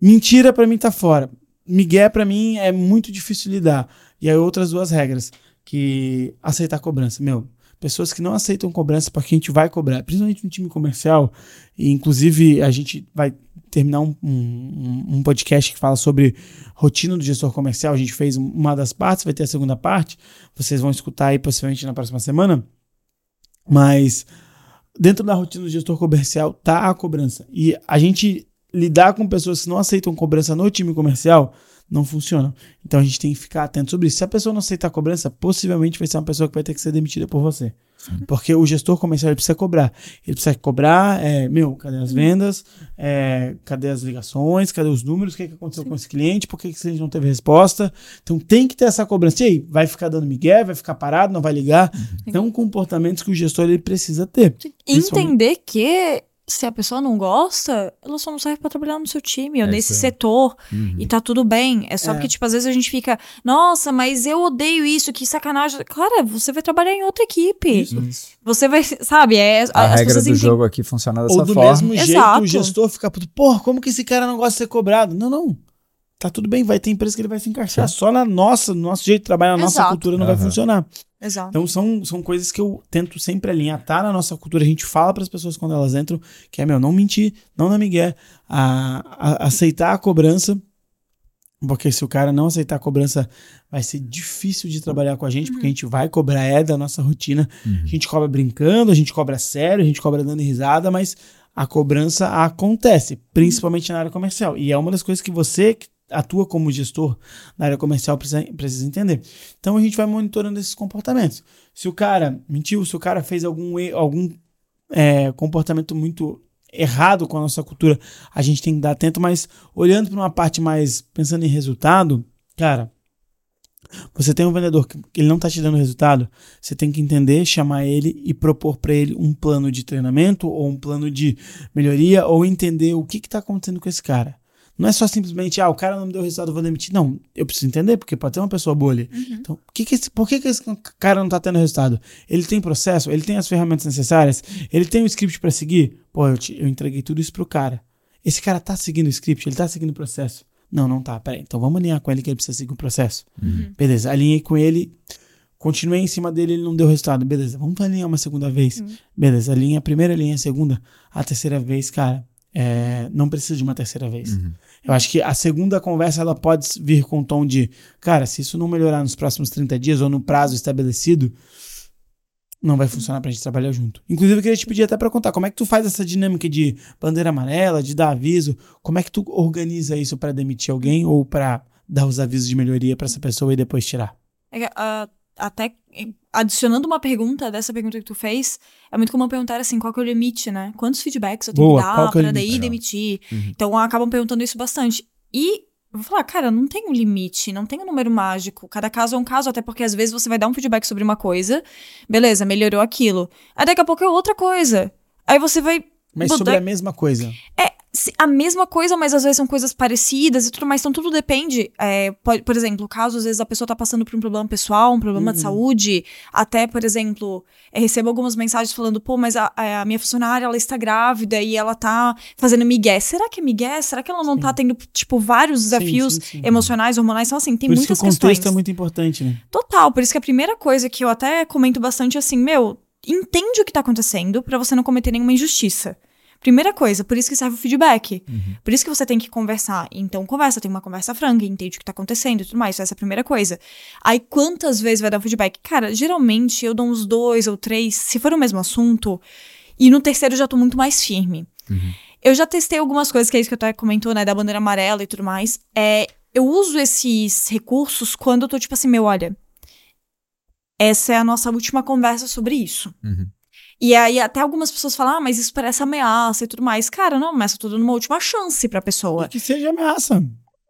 mentira pra mim tá fora. Miguel pra mim é muito difícil lidar. E aí outras duas regras, que aceitar cobrança. Meu, pessoas que não aceitam cobrança porque a gente vai cobrar, principalmente no time comercial, e inclusive a gente vai terminar um, um, um podcast que fala sobre rotina do gestor comercial. A gente fez uma das partes, vai ter a segunda parte. Vocês vão escutar aí possivelmente na próxima semana. Mas dentro da rotina do gestor comercial tá a cobrança. E a gente lidar com pessoas que não aceitam cobrança no time comercial não funciona. Então a gente tem que ficar atento sobre isso. Se a pessoa não aceitar a cobrança, possivelmente vai ser uma pessoa que vai ter que ser demitida por você. Porque o gestor comercial precisa cobrar. Ele precisa cobrar, é, meu, cadê as vendas? É, cadê as ligações? Cadê os números? O que, que aconteceu com esse cliente? Por que, esse cliente não teve resposta? Então tem que ter essa cobrança. E aí, vai ficar dando migué? Vai ficar parado? Não vai ligar? Então, comportamentos que o gestor ele precisa ter.
Entender que se a pessoa não gosta, ela só não serve pra trabalhar no seu time ou
É
nesse
isso
setor.
Uhum.
E tá tudo bem. É só
É.
porque, tipo, às vezes a gente fica, nossa, mas eu odeio isso, que sacanagem. Cara, você vai trabalhar em outra equipe.
Isso.
Você vai, sabe? É,
A
as
regra do
entendem-
jogo aqui funciona dessa
Ou do
forma.
mesmo jeito
Exato.
o gestor fica puto, porra, como que esse cara não gosta de ser cobrado? Não, não. Tá tudo bem, vai ter empresa que ele vai se encaixar. Só na nossa, no nosso jeito de trabalhar, na nossa
Exato.
cultura não vai
Aham.
funcionar.
Exato.
Então são, são coisas que eu tento sempre alinhar, tá na nossa cultura. A gente fala para as pessoas quando elas entram que é, meu, não mentir, não na migué, a, a- aceitar a cobrança, porque se o cara não aceitar a cobrança, vai ser difícil de trabalhar com a gente, porque a gente vai cobrar, é da nossa rotina. A gente cobra brincando, a gente cobra sério, a gente cobra dando risada, mas a cobrança acontece, principalmente na área comercial. E é uma das coisas que você que atua como gestor na área comercial precisa, precisa entender. Então a gente vai monitorando esses comportamentos. Se o cara mentiu, se o cara fez algum, algum é, comportamento muito errado com a nossa cultura, a gente tem que dar atento, mas olhando para uma parte mais pensando em resultado, cara, você tem um vendedor que ele não está te dando resultado, você tem que entender, chamar ele e propor para ele um plano de treinamento ou um plano de melhoria ou entender o que está acontecendo com esse cara. Não é só simplesmente, ah, o cara não me deu resultado, eu vou demitir. Não, eu preciso entender, porque pode ter uma pessoa boa ali. Uhum. Então, que que esse, por que, que esse cara não tá tendo resultado? Ele tem processo, ele tem as ferramentas necessárias, ele tem um script para seguir. Pô, eu, te, eu entreguei tudo isso pro cara. Esse cara tá seguindo o script, ele tá seguindo o processo. Não, não tá. Peraí, então vamos alinhar com ele que ele precisa seguir o processo. Uhum. Beleza, alinhei com ele, continuei em cima dele, ele não deu resultado. Beleza, vamos alinhar uma segunda vez. Uhum. Beleza, alinha a primeira, alinha a segunda, a terceira vez, cara é, não precisa de uma terceira vez. Uhum. Eu acho que a segunda conversa ela pode vir com um tom de, cara, se isso não melhorar nos próximos 30 dias ou no prazo estabelecido, não vai funcionar pra gente trabalhar junto. Inclusive, eu queria te pedir até para contar como é que tu faz essa dinâmica de bandeira amarela, de dar aviso, como é que tu organiza isso para demitir alguém ou para dar os avisos de melhoria para essa pessoa e depois tirar?
É, uh, até adicionando uma pergunta dessa pergunta que tu fez, é muito comum perguntar assim, qual que é o limite, né? Quantos feedbacks eu tenho Boa, que dar é pra daí demitir? Uhum. Então acabam perguntando isso bastante. E vou falar, cara, não tem um limite, não tem um número mágico. Cada caso é um caso, até porque às vezes você vai dar um feedback sobre uma coisa, beleza, melhorou aquilo. Aí daqui a pouco é outra coisa. Aí você vai.
Mas sobre a mesma coisa.
É, a mesma coisa, mas às vezes são coisas parecidas e tudo mais. Então tudo depende. É, por, por, exemplo, caso às vezes a pessoa tá passando por um problema pessoal, um problema uhum. de saúde. Até, por exemplo, é, recebo algumas mensagens falando, pô, mas a, a, minha funcionária ela está grávida e ela tá fazendo migué. Será que é migué? Será que ela não tá sim. tá tendo, tipo, vários desafios sim, sim, emocionais, hormonais? Então, assim, tem por muitas questões.
o contexto questões. é muito importante, né?
Total. Por isso que a primeira coisa que eu até comento bastante é assim, meu, entende o que tá acontecendo para você não cometer nenhuma injustiça. Primeira coisa, por isso que serve o feedback. Uhum. Por isso que você tem que conversar. Então, conversa, tem uma conversa franca, entende o que tá acontecendo e tudo mais. Essa é a primeira coisa. Aí, quantas vezes vai dar o feedback? Cara, geralmente eu dou uns dois ou três, se for o mesmo assunto. E no terceiro eu já tô muito mais firme. Uhum. Eu já testei algumas coisas, que é isso que eu até comentou, né? Da bandeira amarela e tudo mais. É, eu uso esses recursos quando eu tô tipo assim, meu, olha. Essa é a nossa última conversa sobre isso. Uhum. E aí até algumas pessoas falam, ah, mas isso parece ameaça e tudo mais. Cara, não ameaça, tô dando uma última chance pra pessoa. E
que seja ameaça.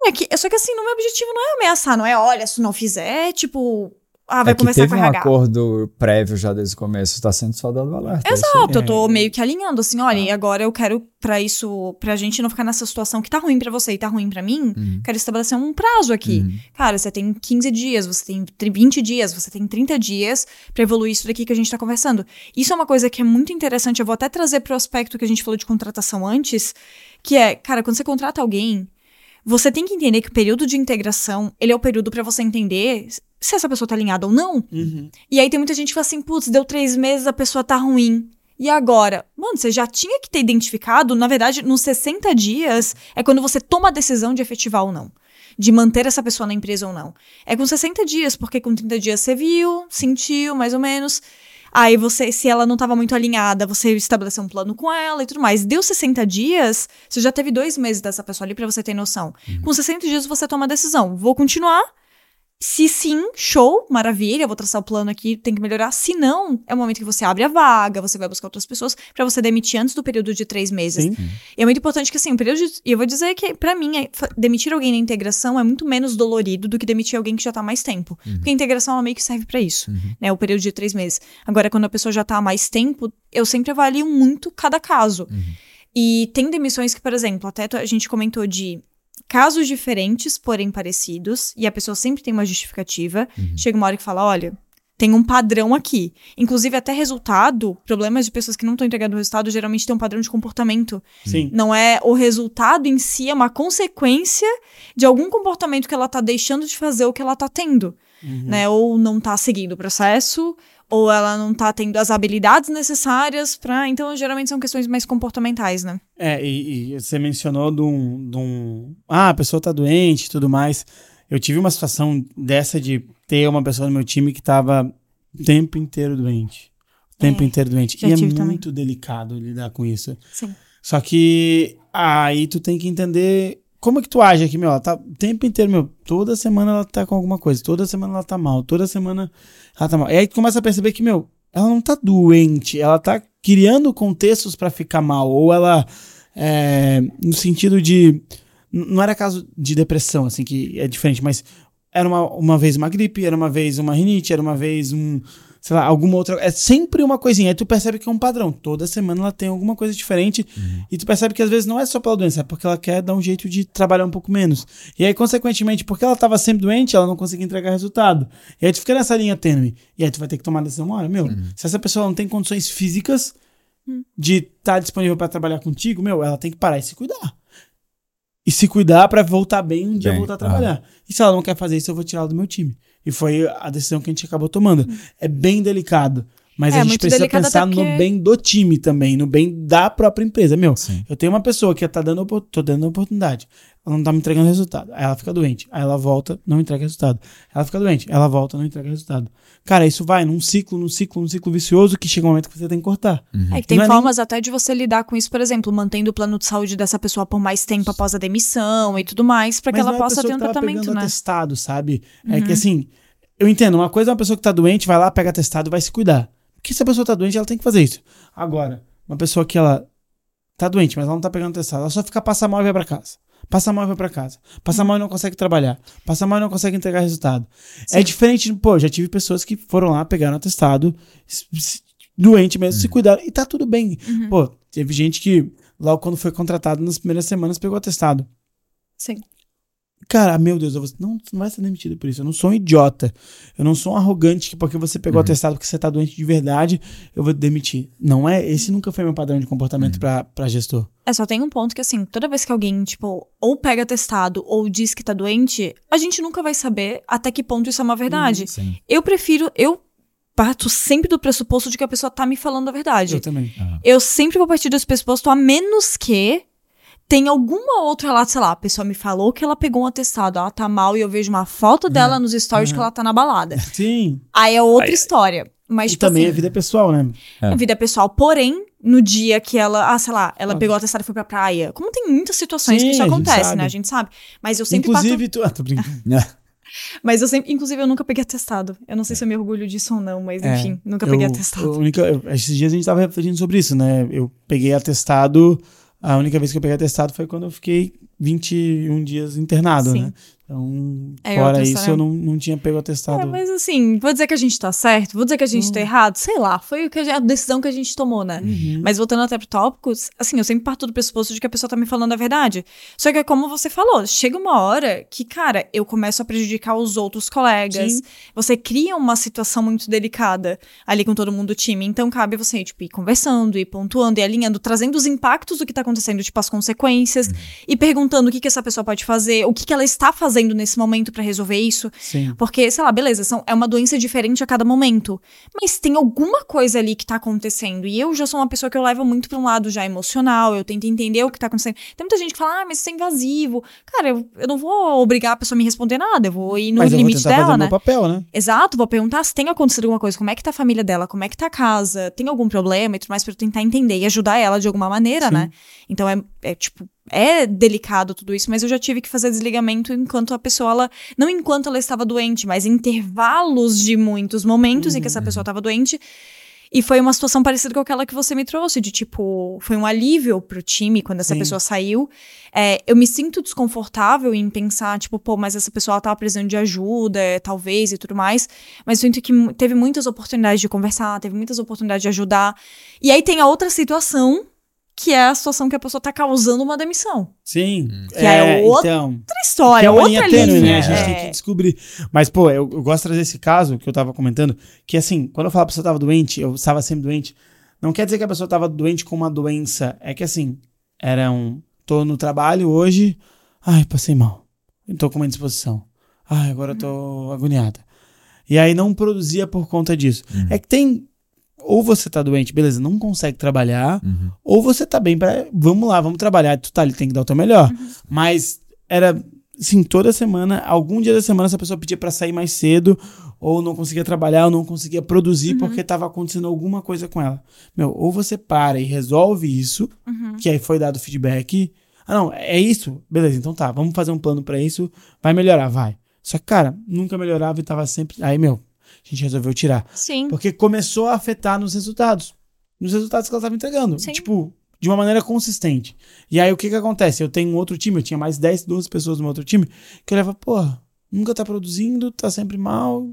É que, só que assim, o meu objetivo não é ameaçar, não é, olha, se não fizer, tipo, ah, vai é começar
teve um acordo prévio já desde o começo, está sendo só dado alerta.
É Exato, é eu tô meio que alinhando, assim, olha, ah. e agora eu quero para isso, pra gente não ficar nessa situação que tá ruim para você e tá ruim para mim, uhum. quero estabelecer um prazo aqui. Uhum. Cara, você tem 15 dias, você tem 20 dias, você tem 30 dias para evoluir isso daqui que a gente tá conversando. Isso é uma coisa que é muito interessante, eu vou até trazer pro aspecto que a gente falou de contratação antes, que é, cara, quando você contrata alguém, você tem que entender que o período de integração, ele é o período para você entender se essa pessoa tá alinhada ou não. Uhum. E aí tem muita gente que fala assim, putz, deu três meses, a pessoa tá ruim. E agora? Mano, você já tinha que ter identificado, na verdade, nos 60 dias é quando você toma a decisão de efetivar ou não. De manter essa pessoa na empresa ou não. É com 60 dias, porque com 30 dias você viu, sentiu, mais ou menos. Aí você, se ela não estava muito alinhada, você estabeleceu um plano com ela e tudo mais. Deu 60 dias, você já teve dois meses dessa pessoa ali para você ter noção. Uhum. Com 60 dias você toma a decisão. Vou continuar se sim, show, maravilha, vou traçar o plano aqui, tem que melhorar. Se não, é o momento que você abre a vaga, você vai buscar outras pessoas para você demitir antes do período de três meses. Sim. E é muito importante que, assim, o período de, E eu vou dizer que, para mim, é, demitir alguém na integração é muito menos dolorido do que demitir alguém que já tá há mais tempo. Uhum. Porque a integração, ela meio que serve para isso, uhum. né? O período de três meses. Agora, quando a pessoa já tá há mais tempo, eu sempre avalio muito cada caso. Uhum. E tem demissões que, por exemplo, até a gente comentou de casos diferentes, porém parecidos, e a pessoa sempre tem uma justificativa. Uhum. Chega uma hora que fala: olha, tem um padrão aqui. Inclusive, até resultado, problemas de pessoas que não estão entregando o resultado geralmente tem um padrão de comportamento.
Sim.
Não é o resultado em si, é uma consequência de algum comportamento que ela tá deixando de fazer o que ela tá tendo. Uhum. Né? Ou não tá seguindo o processo, ou ela não tá tendo as habilidades necessárias para. Então, geralmente são questões mais comportamentais, né?
É, e, e você mencionou de um, de um. Ah, a pessoa tá doente e tudo mais. Eu tive uma situação dessa de ter uma pessoa no meu time que tava o tempo inteiro doente. O tempo é, inteiro doente. E é muito também. delicado lidar com isso.
Sim.
Só que aí tu tem que entender como é que tu age aqui, meu. Ela tá o tempo inteiro, meu. Toda semana ela tá com alguma coisa. Toda semana ela tá mal. Toda semana ela tá mal. E aí tu começa a perceber que, meu, ela não tá doente. Ela tá criando contextos pra ficar mal. Ou ela, é, no sentido de. Não era caso de depressão, assim, que é diferente, mas era uma, uma vez uma gripe, era uma vez uma rinite, era uma vez um, sei lá, alguma outra. É sempre uma coisinha. Aí tu percebe que é um padrão. Toda semana ela tem alguma coisa diferente. E tu percebe que às vezes não é só pela doença, é porque ela quer dar um jeito de trabalhar um pouco menos. E aí, consequentemente, porque ela tava sempre doente, ela não conseguia entregar resultado. E aí tu fica nessa linha tênue. E aí tu vai ter que tomar a decisão uma hora. Meu, se essa pessoa não tem condições físicas de estar disponível para trabalhar contigo, meu, ela tem que parar e se cuidar. E se cuidar para voltar bem um dia
Bem,
voltar a trabalhar. E se ela não quer fazer isso, eu vou tirar ela do meu time. E foi a decisão que a gente acabou tomando. É bem delicado. Mas
É,
a gente precisa pensar
até
no
porque-
bem do time também, no bem da própria empresa. Meu,
Sim.
eu tenho uma pessoa que tá dando, tô dando oportunidade. Ela não tá me entregando resultado. Aí ela fica doente. Aí ela volta, não entrega resultado. Ela fica doente. Ela volta, não entrega resultado. Cara, isso vai num ciclo, num ciclo, num ciclo vicioso que chega um momento que você tem que cortar.
É que tem
Não é nem-
formas até de você lidar com isso, por exemplo, mantendo o plano de saúde dessa pessoa por mais tempo após a demissão e tudo mais, para que ela
é
possa ter um tratamento,
pegando
né? Uhum.
atestado, sabe? É que assim, eu entendo, uma coisa é uma pessoa que tá doente, vai lá, pega atestado e vai se cuidar. Porque se a pessoa tá doente, ela tem que fazer isso. Agora, uma pessoa que ela tá doente, mas ela não tá pegando atestado, ela só fica passa mal e vai pra casa. Passa mal e vai pra casa. Passa
Uhum.
mal e não consegue trabalhar. Passa mal e não consegue entregar resultado. É diferente, pô, já tive pessoas que foram lá, pegaram atestado, doente mesmo, se cuidaram e tá tudo bem.
Uhum.
Pô, teve gente que logo quando foi contratado nas primeiras semanas pegou atestado.
Sim.
Cara, meu Deus, eu vou... não, tu não vai ser demitido por isso. Eu não sou um idiota. Eu não sou um arrogante que porque você pegou atestado porque você tá doente de verdade, eu vou te demitir. Não é, esse nunca foi meu padrão de comportamento pra, pra gestor.
É, só tem um ponto que, assim, toda vez que alguém, tipo, ou pega testado ou diz que tá doente, a gente nunca vai saber até que ponto isso é uma verdade.
Sim.
Eu prefiro, eu parto sempre do pressuposto de que a pessoa tá me falando a verdade.
Eu também.
Eu sempre vou partir desse pressuposto, a menos que tem alguma outra relato, sei lá, a pessoa me falou que ela pegou um atestado, ela tá mal e eu vejo uma foto dela nos stories que ela tá na balada.
Sim.
Aí é outra história. Mas,
E
tipo
também
assim,
é vida pessoal, né?
é vida pessoal. Porém, no dia que ela, ah, sei lá, ela
Ah.
pegou o atestado e foi pra praia. Como tem muitas situações
Sim,
que isso acontece,
sabe.
né? A gente sabe. Mas eu sempre
Inclusive, tu. Ah, tô brincando.
parto. [LAUGHS] Mas eu sempre. Inclusive, eu nunca peguei atestado. Eu não sei se eu me orgulho disso ou não, mas
É,
enfim, nunca
eu-
peguei atestado.
a única, eu- esses dias a gente tava refletindo sobre isso, né? Eu peguei atestado. A única vez que eu peguei atestado foi quando eu fiquei 21 dias internado,
Sim.
né? Então,
É,
fora isso, eu não, não tinha pego atestado.
É, mas assim, vou dizer que a gente tá certo, vou dizer que a gente tá
Hum.
errado, sei lá, foi o que a, decisão que a gente tomou, né?
Uhum.
Mas voltando até pro tópicos, assim, eu sempre parto do pressuposto de que a pessoa tá me falando a verdade. Só que é como você falou, chega uma hora que, cara, eu começo a prejudicar os outros colegas.
Sim.
Você cria uma situação muito delicada ali com todo mundo do time. Então cabe você, tipo, ir conversando, ir pontuando, ir alinhando, trazendo os impactos do que tá acontecendo, tipo, as consequências, e perguntando o que, que essa pessoa pode fazer, o que, que ela está fazendo nesse momento pra resolver isso.
Sim.
Porque, sei lá, beleza, são, é uma doença diferente a cada momento. Mas tem alguma coisa ali que tá acontecendo. E eu já sou uma pessoa que eu levo muito pra um lado já emocional, eu tento entender o que tá acontecendo. Tem muita gente que fala, ah, mas isso é invasivo. Cara, eu, eu não vou obrigar a pessoa a me responder nada, eu vou ir no
Mas eu vou
limite dela,
fazer
né?
meu papel, né?
Exato, vou perguntar se tem acontecido alguma coisa, como é que tá a família dela, como é que tá a casa, tem algum problema e tudo mais pra eu tentar entender e ajudar ela de alguma maneira,
Sim.
né? Então é, é, tipo, é delicado tudo isso, mas eu já tive que fazer desligamento enquanto a pessoa, ela, não enquanto ela estava doente, mas em intervalos de muitos momentos em que essa pessoa estava doente. E foi uma situação parecida com aquela que você me trouxe, de tipo, foi um alívio pro time quando essa
Sim.
pessoa saiu. É, eu me sinto desconfortável em pensar, tipo, pô, mas essa pessoa tava precisando de ajuda, é, talvez e tudo mais. Mas eu sinto que teve muitas oportunidades de conversar, teve muitas oportunidades de ajudar. E aí tem a outra situação, que é a situação que a pessoa tá causando uma demissão.
Sim.
Que é outra
então,
história,
que é uma
outra
linha tênue, né? A gente
é.
tem que descobrir. Mas, pô, eu, eu gosto de trazer esse caso que eu tava comentando, que assim, quando eu falo que a pessoa tava doente, eu estava sempre doente, não quer dizer que a pessoa tava doente com uma doença. É que assim, era um. Tô no trabalho hoje, ai, passei mal. Tô com uma indisposição. Ai, agora eu tô agoniada. E aí não produzia por conta disso. É que tem. Ou você tá doente, beleza, não consegue trabalhar,
Uhum.
ou você tá bem para vamos lá, vamos trabalhar, tu tá ali, tem que dar o teu melhor. Mas era assim, toda semana, algum dia da semana essa pessoa pedia pra sair mais cedo, ou não conseguia trabalhar, ou não conseguia produzir porque estava acontecendo alguma coisa com ela. Meu, ou você para e resolve isso,
Uhum.
que aí foi dado feedback. Ah, não, é isso? Beleza, então tá, vamos fazer um plano pra isso, vai melhorar, vai. Só que, cara, nunca melhorava e tava sempre. Aí, meu, a gente resolveu tirar.
Sim.
Porque começou a afetar nos resultados. Nos resultados que ela estava entregando.
Sim.
Tipo, de uma maneira consistente. E aí o que que acontece? Eu tenho um outro time, eu tinha mais 10, 12 pessoas no meu outro time, que eu leva, porra, nunca tá produzindo, tá sempre mal.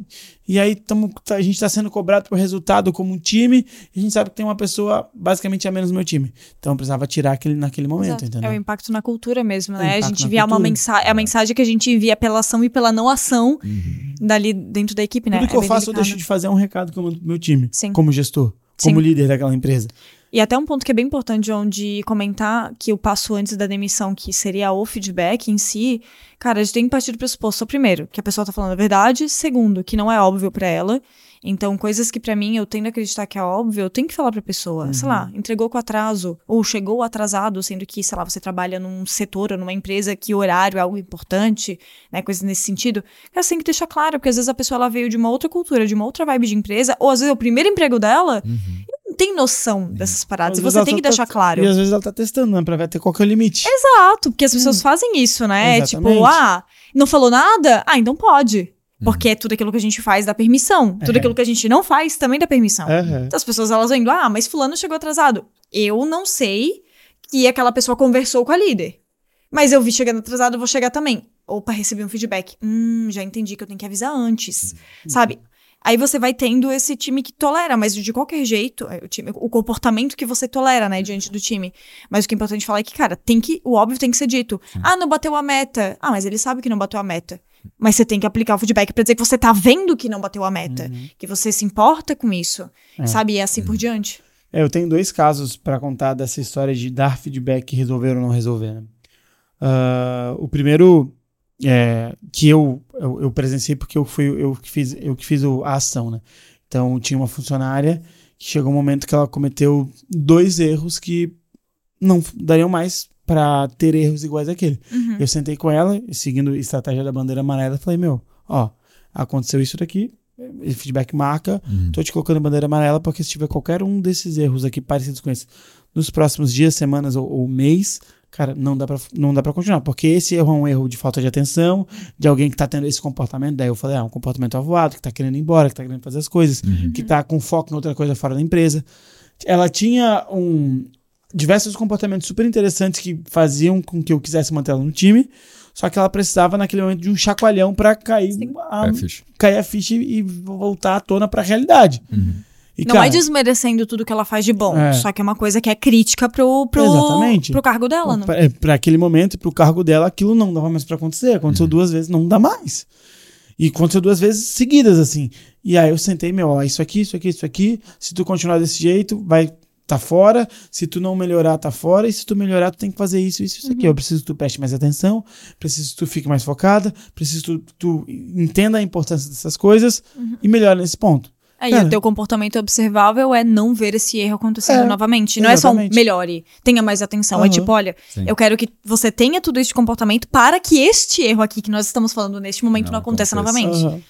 E aí tamo, tá- a gente tá sendo cobrado por resultado como um time, e a gente sabe que tem uma pessoa basicamente a menos no meu time. Então eu precisava tirar aquele naquele momento,
Exato.
entendeu?
É o impacto na cultura mesmo,
É
né? a
impacto
gente
na
envia uma mensagem, é a mensagem que a gente envia pela ação e pela não ação
Uhum.
dali dentro da equipe, né?
Tudo que
É
eu faço, eu
delicado.
deixo de fazer um recado que eu mando pro meu time,
Sim.
como gestor,
Sim.
como líder daquela empresa.
E até um ponto que é bem importante, John, de comentar que o passo antes da demissão, que seria o feedback em si, cara, a gente tem que partir do pressuposto, primeiro, que a pessoa tá falando a verdade, segundo, que não é óbvio pra ela. Então, coisas que pra mim eu tendo a acreditar que é óbvio, eu tenho que falar pra pessoa. Sei lá, entregou com atraso, ou chegou atrasado, sendo que, sei lá, você trabalha num setor ou numa empresa que o horário é algo importante, né, coisas nesse sentido. Cara, você tem que deixar claro, porque às vezes a pessoa ela veio de uma outra cultura, de uma outra vibe de empresa, ou às vezes é o primeiro emprego dela, não tem noção dessas paradas. E você tem que
tá-
deixar claro.
E às vezes ela tá testando, né? Pra ver até qual que é o limite.
Exato, porque as pessoas fazem isso, né?
Exatamente.
Tipo, ah, não falou nada? Ah, então pode. Porque é tudo aquilo que a gente faz dá permissão. Tudo
É.
aquilo que a gente não faz também dá permissão. Então as pessoas elas vendo, ah, mas fulano chegou atrasado. Eu não sei que aquela pessoa conversou com a líder. Mas eu vi chegando atrasado, eu vou chegar também. Opa, recebi um feedback. Hum, já entendi que eu tenho que avisar antes. Sabe? Aí você vai tendo esse time que tolera, mas de qualquer jeito, é, o, time, o comportamento que você tolera, né, diante do time. Mas o que é importante falar é que, cara, tem que, o óbvio tem que ser dito. Ah, não bateu a meta. Ah, mas ele sabe que não bateu a meta. Mas você tem que aplicar o feedback pra dizer que você tá vendo que não bateu a meta. Que você se importa com isso. Sabe? E assim por diante.
É, eu tenho dois casos pra contar dessa história de dar feedback e resolver ou não resolver. né? Ah, o primeiro é, que eu, eu, eu presenciei porque eu fui eu que fiz eu que fiz o- a ação, né? Então tinha uma funcionária que chegou um momento que ela cometeu dois erros que não dariam mais pra ter erros iguais àquele.
Uhum.
Eu sentei com ela, e seguindo a estratégia da bandeira amarela, falei, meu, ó, aconteceu isso daqui, feedback marca,
Uhum.
tô te colocando bandeira amarela porque se tiver qualquer um desses erros aqui parecidos com esse nos próximos dias, semanas ou, ou mês, cara, não dá, pra, não dá pra continuar, porque esse erro é um erro de falta de atenção, de alguém que tá tendo esse comportamento, daí eu falei, ah, um comportamento avoado, que tá querendo ir embora, que tá querendo fazer as coisas, que tá com foco em outra coisa fora da empresa. Ela tinha um diversos comportamentos super interessantes que faziam com que eu quisesse manter ela no time, só que ela precisava naquele momento de um chacoalhão pra cair a,
É, ficha.
cair a ficha e voltar à tona pra realidade. E,
não
cara,
é desmerecendo tudo que ela faz de bom.
É.
Só que é uma coisa que é crítica pro, pro,
Exatamente.
pro cargo dela, né?
pra, é, pra aquele momento, pro cargo dela, aquilo não dava mais pra acontecer. Aconteceu duas vezes, não dá mais. E aconteceu duas vezes seguidas, assim. E aí eu sentei, meu, ó, isso aqui, isso aqui, isso aqui. Se tu continuar desse jeito, vai tá fora. Se tu não melhorar, tá fora. E se tu melhorar, tu tem que fazer isso, isso, isso aqui. Eu preciso que tu preste mais atenção, preciso que tu fique mais focada, preciso que tu, tu entenda a importância dessas coisas e melhore nesse ponto.
É, e
Cara.
o teu comportamento observável é não ver esse erro acontecendo
É,
novamente. Não é só um
exatamente.
melhore, tenha mais atenção. É
Aham.
tipo, olha,
Sim.
eu quero que você tenha tudo este comportamento para que este erro aqui que nós estamos falando neste momento não,
Não
aconteça
aconteça.
novamente.
Aham.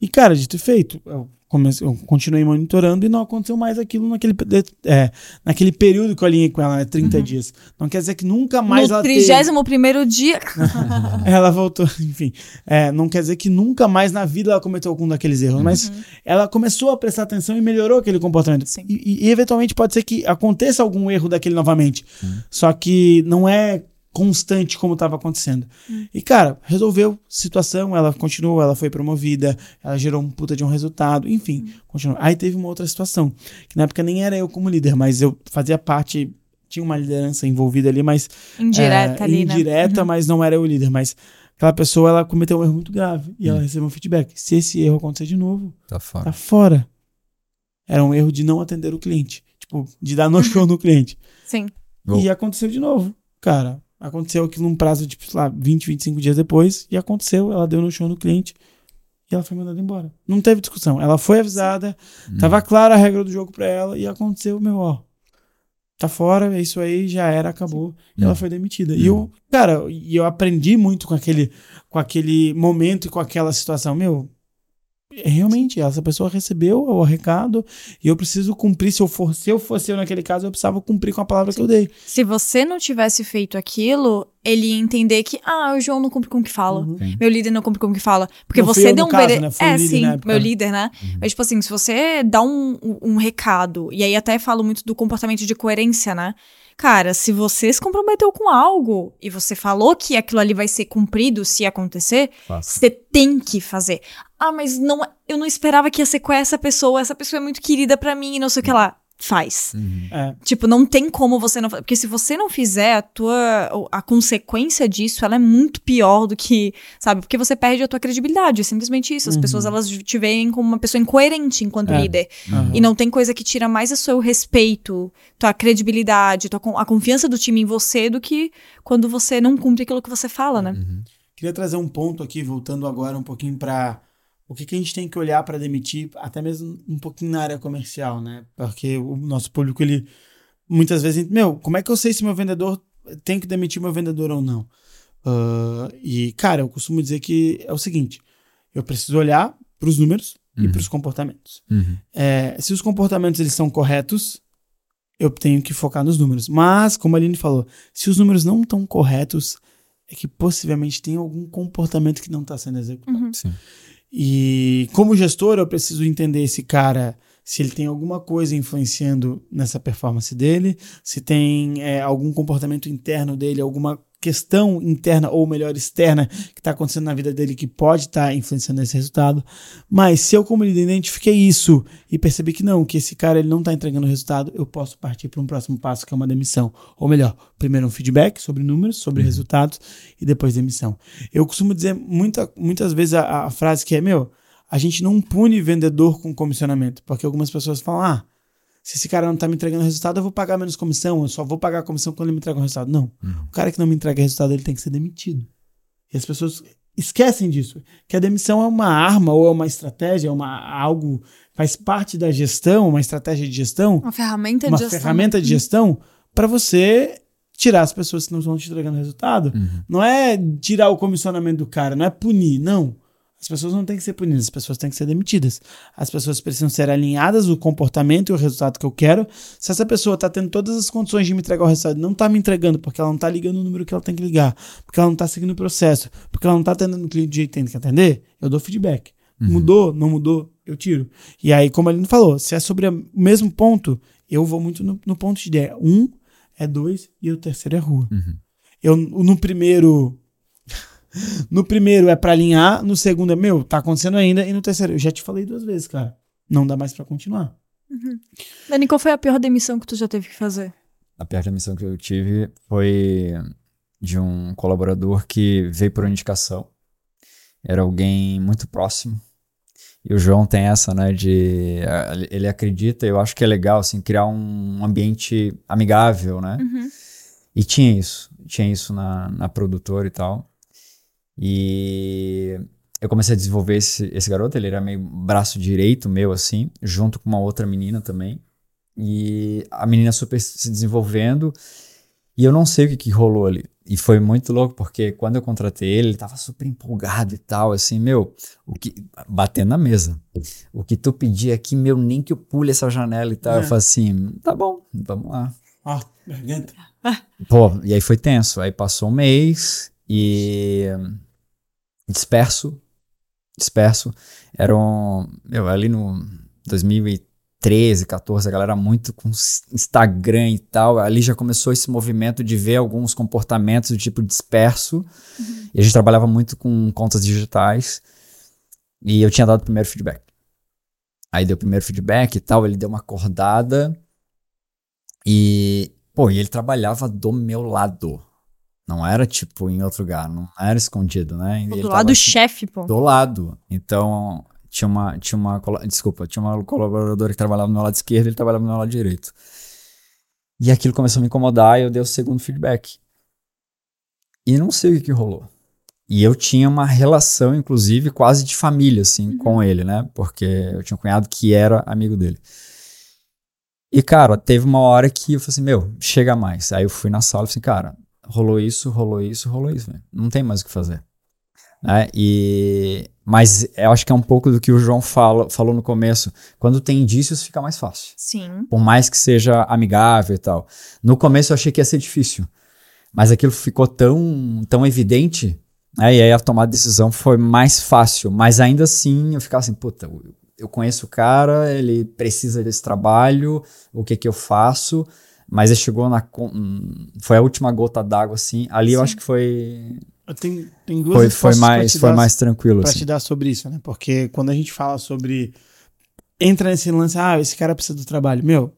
E, cara, dito e feito, eu, comecei, eu continuei monitorando e não aconteceu mais aquilo naquele, é, naquele período que eu alinhei com ela, né, 30 dias. Não quer dizer que nunca mais
no
ela teve-
31 primeiro dia. [LAUGHS]
Ela voltou, [LAUGHS] enfim. É, não quer dizer que nunca mais na vida ela cometeu algum daqueles erros, mas ela começou a prestar atenção e melhorou aquele comportamento.
Sim.
E, e, eventualmente pode ser que aconteça algum erro daquele novamente. Só que não é constante como estava acontecendo. E, cara, resolveu situação, ela continuou, ela foi promovida, ela gerou um puta de um resultado, enfim, continuou. Aí teve uma outra situação, que na época nem era eu como líder, mas eu fazia parte, tinha uma liderança envolvida ali, mas
Indireta
é,
ali, né?
indireta, mas não era eu o líder. Mas aquela pessoa, ela cometeu um erro muito grave. E ela recebeu um feedback. Se esse erro acontecer de novo,
Tá fora.
tá fora. Era um erro de não atender o cliente. Tipo, de dar [LAUGHS] no show no cliente.
Sim.
Bom.
E aconteceu de novo. Cara, aconteceu aquilo num prazo de, sei lá, 20, 25 dias depois. E aconteceu, ela deu no show no cliente. E ela foi mandada embora. Não teve discussão. Ela foi avisada, tava clara a regra do jogo pra ela. E aconteceu, meu, ó. Tá fora, é isso aí, já era, acabou. E ela
Hum.
foi demitida. E eu, cara, e eu aprendi muito com aquele, com aquele momento e com aquela situação. Meu, realmente, essa pessoa recebeu o recado e eu preciso cumprir. Se eu, for, se eu fosse eu naquele caso, eu precisava cumprir com a palavra Sim. que eu dei.
Se você não tivesse feito aquilo, ele ia entender que, ah, o João não cumpre com o que fala. Uhum. Meu líder não cumpre com o que fala. Porque não você deu um caso, né? É, sim, meu líder, né? Uhum. Mas, tipo assim, se você dá um, um recado, e aí até falo muito do comportamento de coerência, né? Cara, se você se comprometeu com algo e você falou que aquilo ali vai ser cumprido se acontecer, Faça. você tem que fazer. Ah, mas não, eu não esperava que ia ser com essa pessoa, essa pessoa é muito querida para mim e não sei o que lá faz. Uhum. É. Tipo, não tem como você não Porque se você não fizer, a tua. A consequência disso, ela é muito pior do que. Sabe? Porque você perde a tua credibilidade. É simplesmente isso. As uhum. pessoas, elas te veem como uma pessoa incoerente enquanto é. líder. Uhum. E não tem coisa que tira mais o seu respeito, tua credibilidade, tua, a confiança do time em você do que quando você não cumpre aquilo que você fala, né?
Uhum. Queria trazer um ponto aqui, voltando agora um pouquinho para o que, que a gente tem que olhar para demitir, até mesmo um pouquinho na área comercial, né? Porque o nosso público, ele muitas vezes, meu, como é que eu sei se meu vendedor tem que demitir meu vendedor ou não? Uh, e, cara, eu costumo dizer que é o seguinte: eu preciso olhar para os números uhum. e para os comportamentos. Uhum. É, se os comportamentos eles são corretos, eu tenho que focar nos números. Mas, como a Aline falou, se os números não estão corretos, é que possivelmente tem algum comportamento que não está sendo executado. Uhum. E como gestor, eu preciso entender esse cara, se ele tem alguma coisa influenciando nessa performance dele, se tem é, algum comportamento interno dele, alguma questão interna ou melhor externa que está acontecendo na vida dele que pode estar tá influenciando esse resultado. Mas se eu como líder identifiquei isso e percebi que não, que esse cara ele não está entregando o resultado, eu posso partir para um próximo passo que é uma demissão. Ou melhor, primeiro um feedback sobre números, sobre uhum. resultados e depois demissão. Eu costumo dizer muita, muitas vezes a, a frase que é meu, a gente não pune vendedor com comissionamento, porque algumas pessoas falam, ah, se esse cara não tá me entregando resultado, eu vou pagar menos comissão, eu só vou pagar a comissão quando ele me entrega o resultado. Não. Uhum. O cara que não me entrega resultado, ele tem que ser demitido. E as pessoas esquecem disso. Que a demissão é uma arma ou é uma estratégia, é uma, algo, faz parte da gestão, uma estratégia de gestão.
Uma ferramenta
uma
de gestão.
Uma ferramenta de gestão para você tirar as pessoas que não estão te entregando resultado. Uhum. Não é tirar o comissionamento do cara, não é punir, não. As pessoas não têm que ser punidas, as pessoas têm que ser demitidas. As pessoas precisam ser alinhadas o comportamento e o resultado que eu quero. Se essa pessoa está tendo todas as condições de me entregar o resultado, não está me entregando porque ela não está ligando o número que ela tem que ligar, porque ela não está seguindo o processo, porque ela não está atendendo o cliente do jeito que tem que atender, eu dou feedback. Uhum. Mudou, não mudou, eu tiro. E aí, como ele falou, se é sobre o mesmo ponto, eu vou muito no, no ponto de ideia. Um é dois e o terceiro é rua. Uhum. Eu, no primeiro no primeiro é para alinhar, no segundo é, meu, tá acontecendo ainda, e no terceiro, eu já te falei duas vezes, cara. Não dá mais para continuar.
Uhum. Dani, qual foi a pior demissão que tu já teve que fazer?
A pior demissão que eu tive foi de um colaborador que veio por indicação. Era alguém muito próximo. E o João tem essa, né, de... Ele acredita, eu acho que é legal, assim, criar um ambiente amigável, né? Uhum. E tinha isso. Tinha isso na, na produtora e tal. E eu comecei a desenvolver esse, esse garoto, ele era meio braço direito meu, assim, junto com uma outra menina também. E a menina super se desenvolvendo. E eu não sei o que, que rolou ali. E foi muito louco, porque quando eu contratei ele, ele tava super empolgado e tal, assim, meu, o que. Batendo na mesa. O que tu pedir aqui, meu, nem que eu pule essa janela e tal. É. Eu falei assim, tá bom, vamos lá.
Ah, garganta.
Pô, e aí foi tenso. Aí passou um mês e disperso, disperso. Eram, meu, ali no 2013, 14, a galera muito com Instagram e tal. Ali já começou esse movimento de ver alguns comportamentos do tipo disperso. Uhum. E a gente trabalhava muito com contas digitais. E eu tinha dado o primeiro feedback. Aí deu o primeiro feedback e tal, ele deu uma acordada. E, pô, e ele trabalhava do meu lado. Não era tipo em outro lugar, não era escondido, né?
do lado do chefe, pô.
Do lado. Então, tinha uma, tinha uma. Desculpa, tinha uma colaboradora que trabalhava no meu lado esquerdo e ele trabalhava no meu lado direito. E aquilo começou a me incomodar e eu dei o segundo feedback. E não sei o que, que rolou. E eu tinha uma relação, inclusive, quase de família, assim, uhum. com ele, né? Porque eu tinha um cunhado que era amigo dele. E, cara, teve uma hora que eu falei assim, meu, chega mais. Aí eu fui na sala e falei assim, cara, rolou isso, rolou isso, rolou isso, véio. não tem mais o que fazer. Né? E, mas eu acho que é um pouco do que o João fala, falou no começo. Quando tem indícios, fica mais fácil.
Sim.
Por mais que seja amigável e tal. No começo eu achei que ia ser difícil. Mas aquilo ficou tão, tão evidente. Né? E aí a tomada de decisão foi mais fácil. Mas ainda assim eu ficava assim, puta, eu conheço o cara, ele precisa desse trabalho, o que que eu faço? Mas ele chegou na. Foi a última gota d'água, assim. Ali Sim. eu acho que foi.
Tem, tem duas
foi, foi mais Foi dar, mais tranquilo.
Pra
assim.
te dar sobre isso, né? Porque quando a gente fala sobre. Entra nesse lance, ah, esse cara precisa do trabalho. Meu,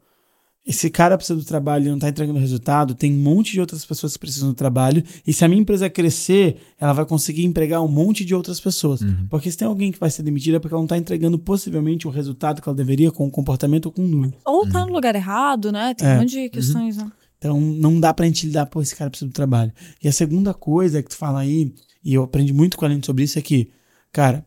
esse cara precisa do trabalho e não está entregando resultado, tem um monte de outras pessoas que precisam do trabalho, e se a minha empresa crescer, ela vai conseguir empregar um monte de outras pessoas. Uhum. Porque se tem alguém que vai ser demitida é porque ela não está entregando possivelmente o resultado que ela deveria com o comportamento ou com o número.
Ou está uhum. no lugar errado, né? Tem é. um monte de questões, uhum. né?
Então não dá pra gente lidar, pô, esse cara precisa do trabalho. E a segunda coisa que tu fala aí, e eu aprendi muito com a Aline sobre isso, é que, cara,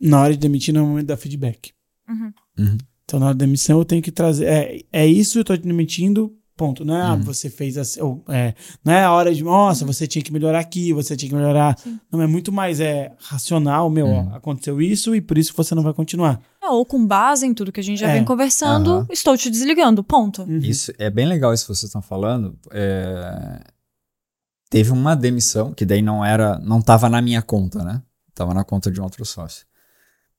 na hora de demitir não é o momento da feedback.
Uhum.
Então, na hora da demissão, eu tenho que trazer. É, é isso, eu tô te demitindo, ponto. Não é, ah, uhum. você fez assim. Ou, é, não é a hora de, nossa, uhum. você tinha que melhorar aqui, você tinha que melhorar. Sim. Não, é muito mais é racional, meu, ó, uhum. aconteceu isso e por isso você não vai continuar.
É, ou com base em tudo que a gente já é. vem conversando, estou te desligando, ponto.
Uhum. Isso é bem legal isso que vocês estão falando. É... Teve uma demissão, que daí não era, não tava na minha conta, né? Tava na conta de um outro sócio.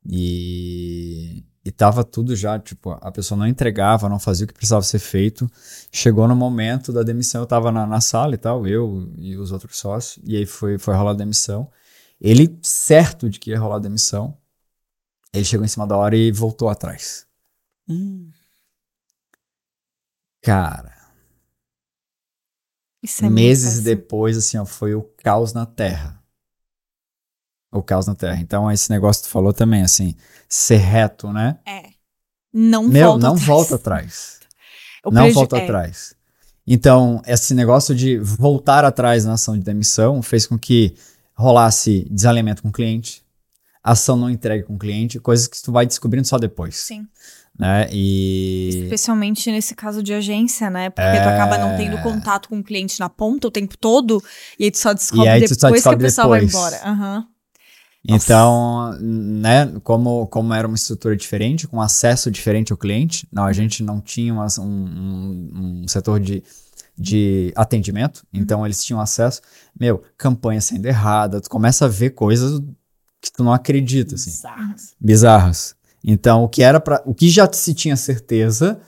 E e tava tudo já, tipo, a pessoa não entregava, não fazia o que precisava ser feito. Chegou no momento da demissão, eu tava na, na sala e tal, eu e os outros sócios, e aí foi, foi rolar a demissão. Ele, certo de que ia rolar a demissão, ele chegou em cima da hora e voltou atrás.
Hum.
Cara.
É
meses depois, assim, ó, foi o caos na Terra o caos na Terra. Então, esse negócio que tu falou também, assim, ser reto, né?
É. Não
Meu,
volta
não
atrás.
volta atrás. [LAUGHS] não volta é. atrás. Então, esse negócio de voltar atrás na ação de demissão fez com que rolasse desalinhamento com o cliente, ação não entregue com o cliente, coisas que tu vai descobrindo só depois.
Sim.
Né? E...
Especialmente nesse caso de agência, né? Porque é... tu acaba não tendo contato com o cliente na ponta o tempo todo, e aí tu só descobre depois descobre que a pessoa depois. vai embora. Uhum.
Então, né, como, como era uma estrutura diferente, com acesso diferente ao cliente, não, a gente não tinha uma, um, um, setor de, de atendimento, uhum. então eles tinham acesso. Meu, campanha sendo errada, tu começa a ver coisas que tu não acredita, assim.
Bizarras.
Bizarras. Então, o que era para o que já se tinha certeza,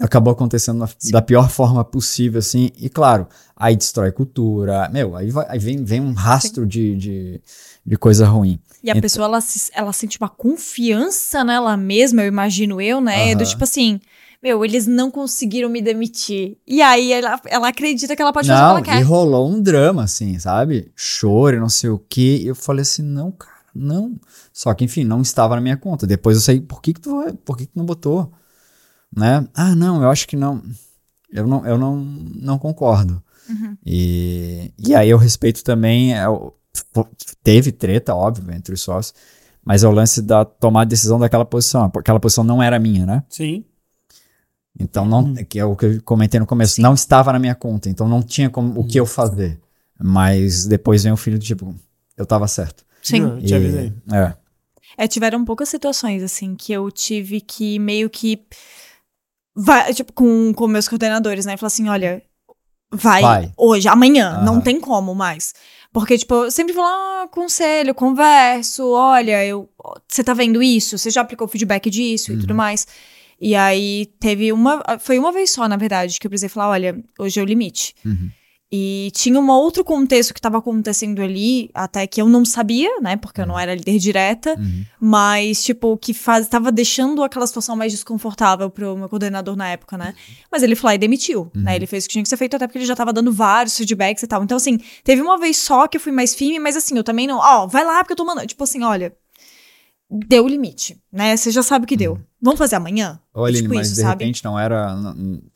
acabou acontecendo na, da pior forma possível, assim, e claro, aí destrói cultura, meu, aí, vai, aí vem, vem um rastro de, de, de, coisa ruim.
E a então, pessoa, ela, ela sente uma confiança nela mesma, eu imagino eu, né, uh -huh. do tipo assim, meu, eles não conseguiram me demitir. E aí ela, ela acredita que ela pode
não,
fazer o que ela quer.
e rolou um drama, assim, sabe? Choro, não sei o quê, e eu falei assim, não, cara, não. Só que, enfim, não estava na minha conta. Depois eu sei, por que que tu, por que que tu não botou? Né? Ah, não, eu acho que não. Eu não, eu não, não concordo.
Uhum.
E, e aí eu respeito também. Eu, é teve treta, óbvio, entre os sócios, mas é o lance da tomar a decisão daquela posição. Aquela posição não era minha, né?
Sim.
Então, não, uhum. que é o que eu comentei no começo, Sim. não estava na minha conta, então não tinha como, o que eu fazer. Mas depois vem o filho do tipo, eu estava certo.
Sim.
Eu te avisei.
É.
é, tiveram poucas situações, assim, que eu tive que meio que vai, tipo, com, com meus coordenadores, né? Falar assim, olha, vai, vai. hoje, amanhã, uhum. não tem como mais. Porque, tipo, eu sempre falo, ah, conselho, converso, olha, eu, você tá vendo isso? Você já aplicou feedback disso uhum. e tudo uhum. mais? E aí teve uma, foi uma vez só, na verdade, que eu precisei falar, olha, hoje é o limite.
Uhum.
E tinha um outro contexto que estava acontecendo ali, até que eu não sabia, né? Porque eu não uhum. era líder direta,
uhum.
mas, tipo, que faz, tava deixando aquela situação mais desconfortável pro meu coordenador na época, né? Uhum. Mas ele foi lá e demitiu, né? Uhum. Ele fez o que tinha que ser feito, até porque ele já tava dando vários feedbacks e tal. Então, assim, teve uma vez só que eu fui mais firme, mas assim, eu também não, ó, vai lá porque eu tô mandando. Tipo assim, olha, deu o limite, né? Você já sabe o que deu. Uhum. Vamos fazer amanhã?
Olha,
tipo
mas
isso,
de
sabe?
repente não era.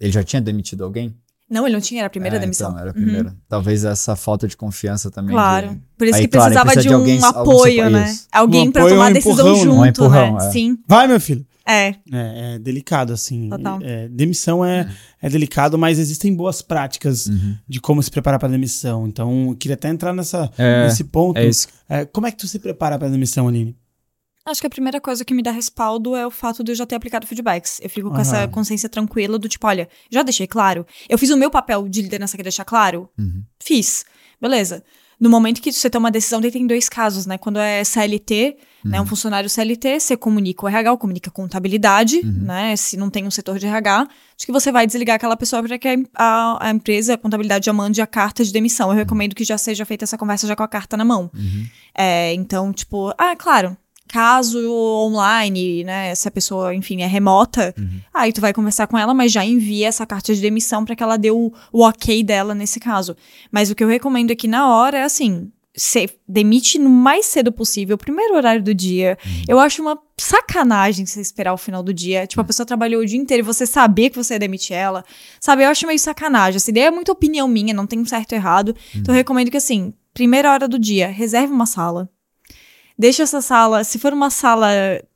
Ele já tinha demitido alguém?
Não, ele não tinha, era a primeira
é,
demissão.
Então, era a primeira. Uhum. Talvez essa falta de confiança também.
Claro.
De...
Por isso
Aí,
que precisava
claro,
de um
alguém,
apoio, né? Alguém um pra tomar um decisão
empurrão,
junto,
um empurrão,
né?
É.
Sim.
Vai, meu filho.
É,
É, é delicado, assim.
Total.
É, demissão é, é delicado, mas existem boas práticas de como se preparar para demissão. Então, eu queria até entrar nessa,
É,
nesse ponto.
É isso.
É, como é que tu se prepara para demissão, Aline?
Acho que a primeira coisa que me dá respaldo é o fato de eu já ter aplicado feedbacks. Eu fico com essa consciência tranquila do tipo, olha, já deixei claro. Eu fiz o meu papel de liderança que é deixar claro.
Uhum.
Fiz. Beleza. No momento que você toma uma decisão, tem dois casos, né? Quando é CLT, né? Um funcionário CLT, você comunica o RH, comunica a contabilidade, né? Se não tem um setor de RH, acho que você vai desligar aquela pessoa para que a, a- a empresa, a contabilidade já mande a carta de demissão. Eu recomendo que já seja feita essa conversa já com a carta na mão. É, então, tipo, ah, claro, caso online, né, se a pessoa, enfim, é remota, aí tu vai conversar com ela, mas já envia essa carta de demissão para que ela dê o, o ok dela nesse caso. Mas o que eu recomendo aqui na hora é assim, você demite no mais cedo possível, primeiro horário do dia. Eu acho uma sacanagem você esperar o final do dia. Tipo, a pessoa trabalhou o dia inteiro e você saber que você ia demitir ela. Sabe, eu acho meio sacanagem. Essa ideia é muito opinião minha, não tem um certo e errado. Então eu recomendo que, assim, primeira hora do dia, reserve uma sala. Deixa essa sala, se for uma sala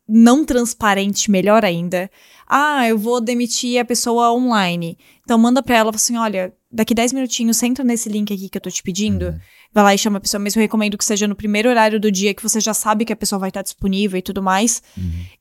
não transparente, melhor ainda. Ah, eu vou demitir a pessoa online. Então manda pra ela, fala assim, olha, daqui 10 minutinhos, entra nesse link aqui que eu tô te pedindo. Vai lá e chama a pessoa, mas eu recomendo que seja no primeiro horário do dia, que você já sabe que a pessoa vai estar disponível e tudo mais.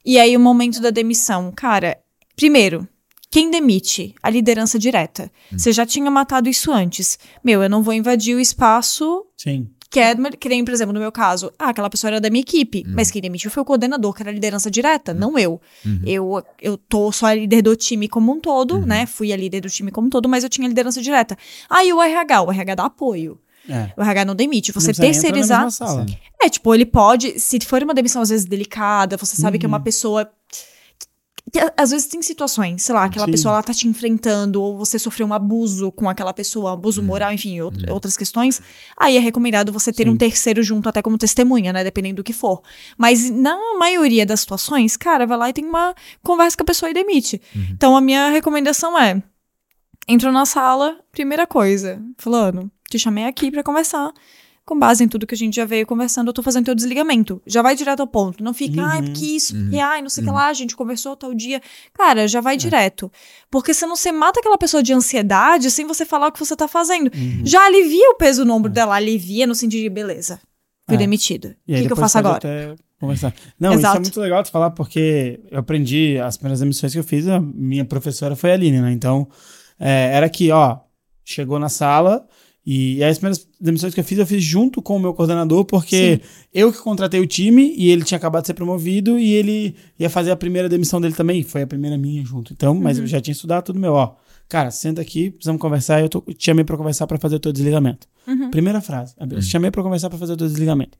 E aí o momento da demissão. Cara, primeiro, quem demite? A liderança direta. Você já tinha matado isso antes. Meu, eu não vou invadir o espaço
Sim.
Que é, que nem, por exemplo, no meu caso, ah, aquela pessoa era da minha equipe, mas quem demitiu foi o coordenador, que era a liderança direta, não eu. Eu eu tô só a líder do time como um todo, né? Fui a líder do time como um todo, mas eu tinha liderança direta. Ah, e o RH? O RH dá apoio.
É.
O RH não demite. Você
Não
terceirizar. É, tipo, ele pode, se for uma demissão às vezes delicada, você sabe que é uma pessoa. Que, às vezes tem situações, sei lá, aquela
Sim.
pessoa ela tá te enfrentando, ou você sofreu um abuso com aquela pessoa, abuso moral, enfim, out- outras questões. Aí é recomendado você ter
Sim.
um terceiro junto, até como testemunha, né? Dependendo do que for. Mas na maioria das situações, cara, vai lá e tem uma conversa com a pessoa e demite. Então a minha recomendação é: entra na sala, primeira coisa, fulano, te chamei aqui pra conversar. Com base em tudo que a gente já veio conversando, eu tô fazendo teu desligamento. Já vai direto ao ponto. Não fica, ai, porque isso, porque ai, não sei o que lá, a gente conversou tal dia. Cara, já vai direto. Porque senão você mata aquela pessoa de ansiedade sem você falar o que você tá fazendo. Já alivia o peso no ombro dela, alivia no sentido de, beleza, fui
É.
demitida. O que, que eu faço agora?
até Conversar. Não, isso é
Exato.
muito legal de falar, porque eu aprendi as primeiras emissões que eu fiz, a minha professora foi a Aline, né? Então, é, era que, ó, chegou na sala e as primeiras demissões que eu fiz, eu fiz junto com o meu coordenador, porque eu que contratei o time e ele tinha acabado de ser promovido e ele ia fazer a primeira demissão dele também. Foi a primeira minha junto. Então, mas
Uhum.
eu já tinha estudado tudo meu, ó. Cara, senta aqui, precisamos conversar. Eu, tô, eu te chamei pra conversar pra fazer o teu desligamento.
Uhum.
Primeira frase. Eu te chamei pra conversar pra fazer o teu desligamento.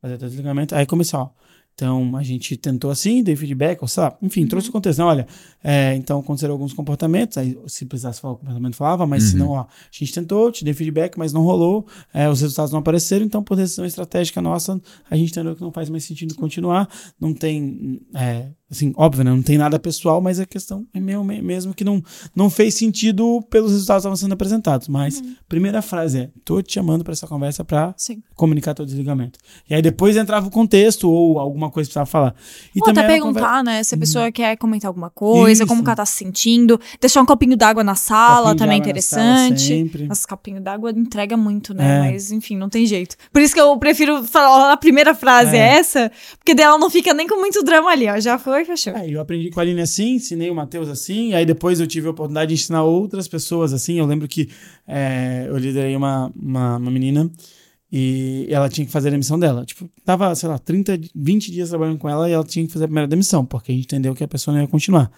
Fazer o teu desligamento. Aí começou, ó. Então, a gente tentou assim, dei feedback, ou lá, enfim, trouxe o contexto. Não, olha, é, então aconteceram alguns comportamentos, aí se precisasse falar o comportamento, falava, mas se não, ó, a gente tentou, te dei feedback, mas não rolou, é, os resultados não apareceram, então, por decisão estratégica nossa, a gente entendeu que não faz mais sentido continuar, não tem, é, assim, óbvio, né, não tem nada pessoal, mas a questão é meu, me- mesmo que não, não fez sentido pelos resultados que estavam sendo apresentados. Mas, primeira frase é, tô te chamando para essa conversa para comunicar teu desligamento. E aí depois entrava o contexto ou alguma coisa que precisava falar. E
Ou até perguntar, né? Se a pessoa quer comentar alguma coisa, como
Isso.
que ela tá se sentindo. Deixar um copinho d'água na sala,
Copinho
também
na
interessante.
sala.
Nossa, copinho d'água entrega muito, né?
É.
Mas, enfim, não tem jeito. Por isso que eu prefiro falar a primeira frase é,
É.
essa, porque dela não fica nem com muito drama ali, ó. Já foi, fechou.
É, eu aprendi com a Aline assim, ensinei o Matheus assim, aí depois eu tive a oportunidade de ensinar outras pessoas assim. Eu lembro que é, eu liderei uma, uma, uma menina e ela tinha que fazer a demissão dela. Tipo, tava, sei lá, 30, 20 dias trabalhando com ela e ela tinha que fazer a primeira demissão, porque a gente entendeu que a pessoa não ia continuar.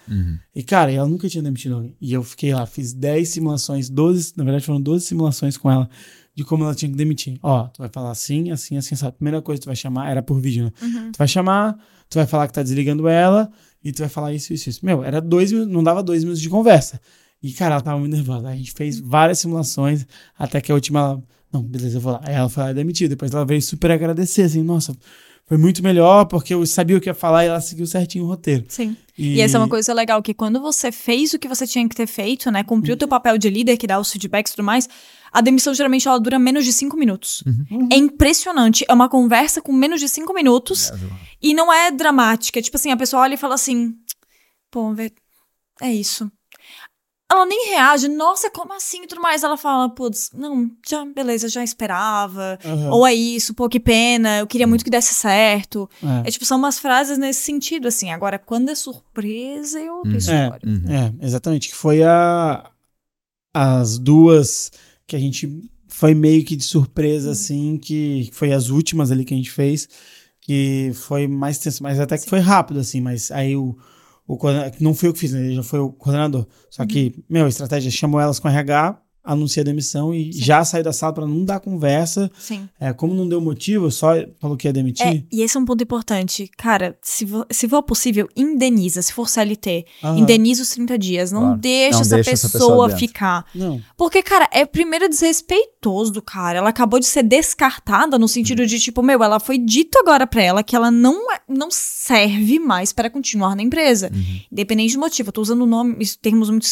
E, cara, ela nunca tinha demitido alguém. E eu fiquei lá, fiz 10 simulações, 12, na verdade foram 12 simulações com ela de como ela tinha que demitir. Ó, tu vai falar assim, assim, assim, sabe? A primeira coisa que tu vai chamar, era por vídeo, né? Tu vai chamar, tu vai falar que tá desligando ela e tu vai falar isso, isso, isso. Meu, era dois minutos, não dava dois minutos de conversa. E, cara, ela tava muito nervosa. A gente fez várias simulações, até que a última ela, não, beleza, eu vou lá. Aí ela foi lá e demitiu. Depois ela veio super agradecer, assim, nossa, foi muito melhor, porque eu sabia o que ia falar e ela seguiu certinho o roteiro.
Sim. E... essa é uma coisa legal, que quando você fez o que você tinha que ter feito, né? Cumpriu o teu papel de líder, que dá os feedbacks e tudo mais, a demissão geralmente ela dura menos de cinco minutos. É impressionante. É uma conversa com menos de cinco minutos e não é dramática. Tipo assim, a pessoa olha e fala assim. pô, é isso. Ela nem reage, nossa, como assim e tudo mais. Ela fala, putz, não, já, beleza, já esperava.
Aham.
Ou é isso, pô, que pena, eu queria muito que desse certo.
É.
É tipo, são umas frases nesse sentido, assim. Agora, quando é surpresa, é outra
Uhum.
história.
Uhum.
É, exatamente. Que foi a, as duas que a gente foi meio que de surpresa, assim, que foi as últimas ali que a gente fez, que foi mais tenso, mas até que foi rápido, assim, mas aí o, o não foi eu que fiz, né? Já foi o coordenador. Só que, meu, a estratégia chamou elas com RH, anuncia a demissão e
Sim.
já saiu da sala para não dar conversa.
Sim.
É, como não deu motivo, só falou que ia demitir.
É, e esse é um ponto importante. Cara, se, vo- se for possível, indeniza. Se for CLT,
Aham.
indeniza os 30 dias. Não
Claro.
deixa,
Não
essa,
deixa essa
pessoa
pessoa dentro.
ficar.
Não.
Porque, cara, é primeiro desrespeitoso do cara. Ela acabou de ser descartada no sentido de, tipo, meu, ela foi dito agora pra ela que ela não, não serve mais para continuar na empresa.
Uhum.
Independente do motivo. Eu tô usando nome, isso- termos muito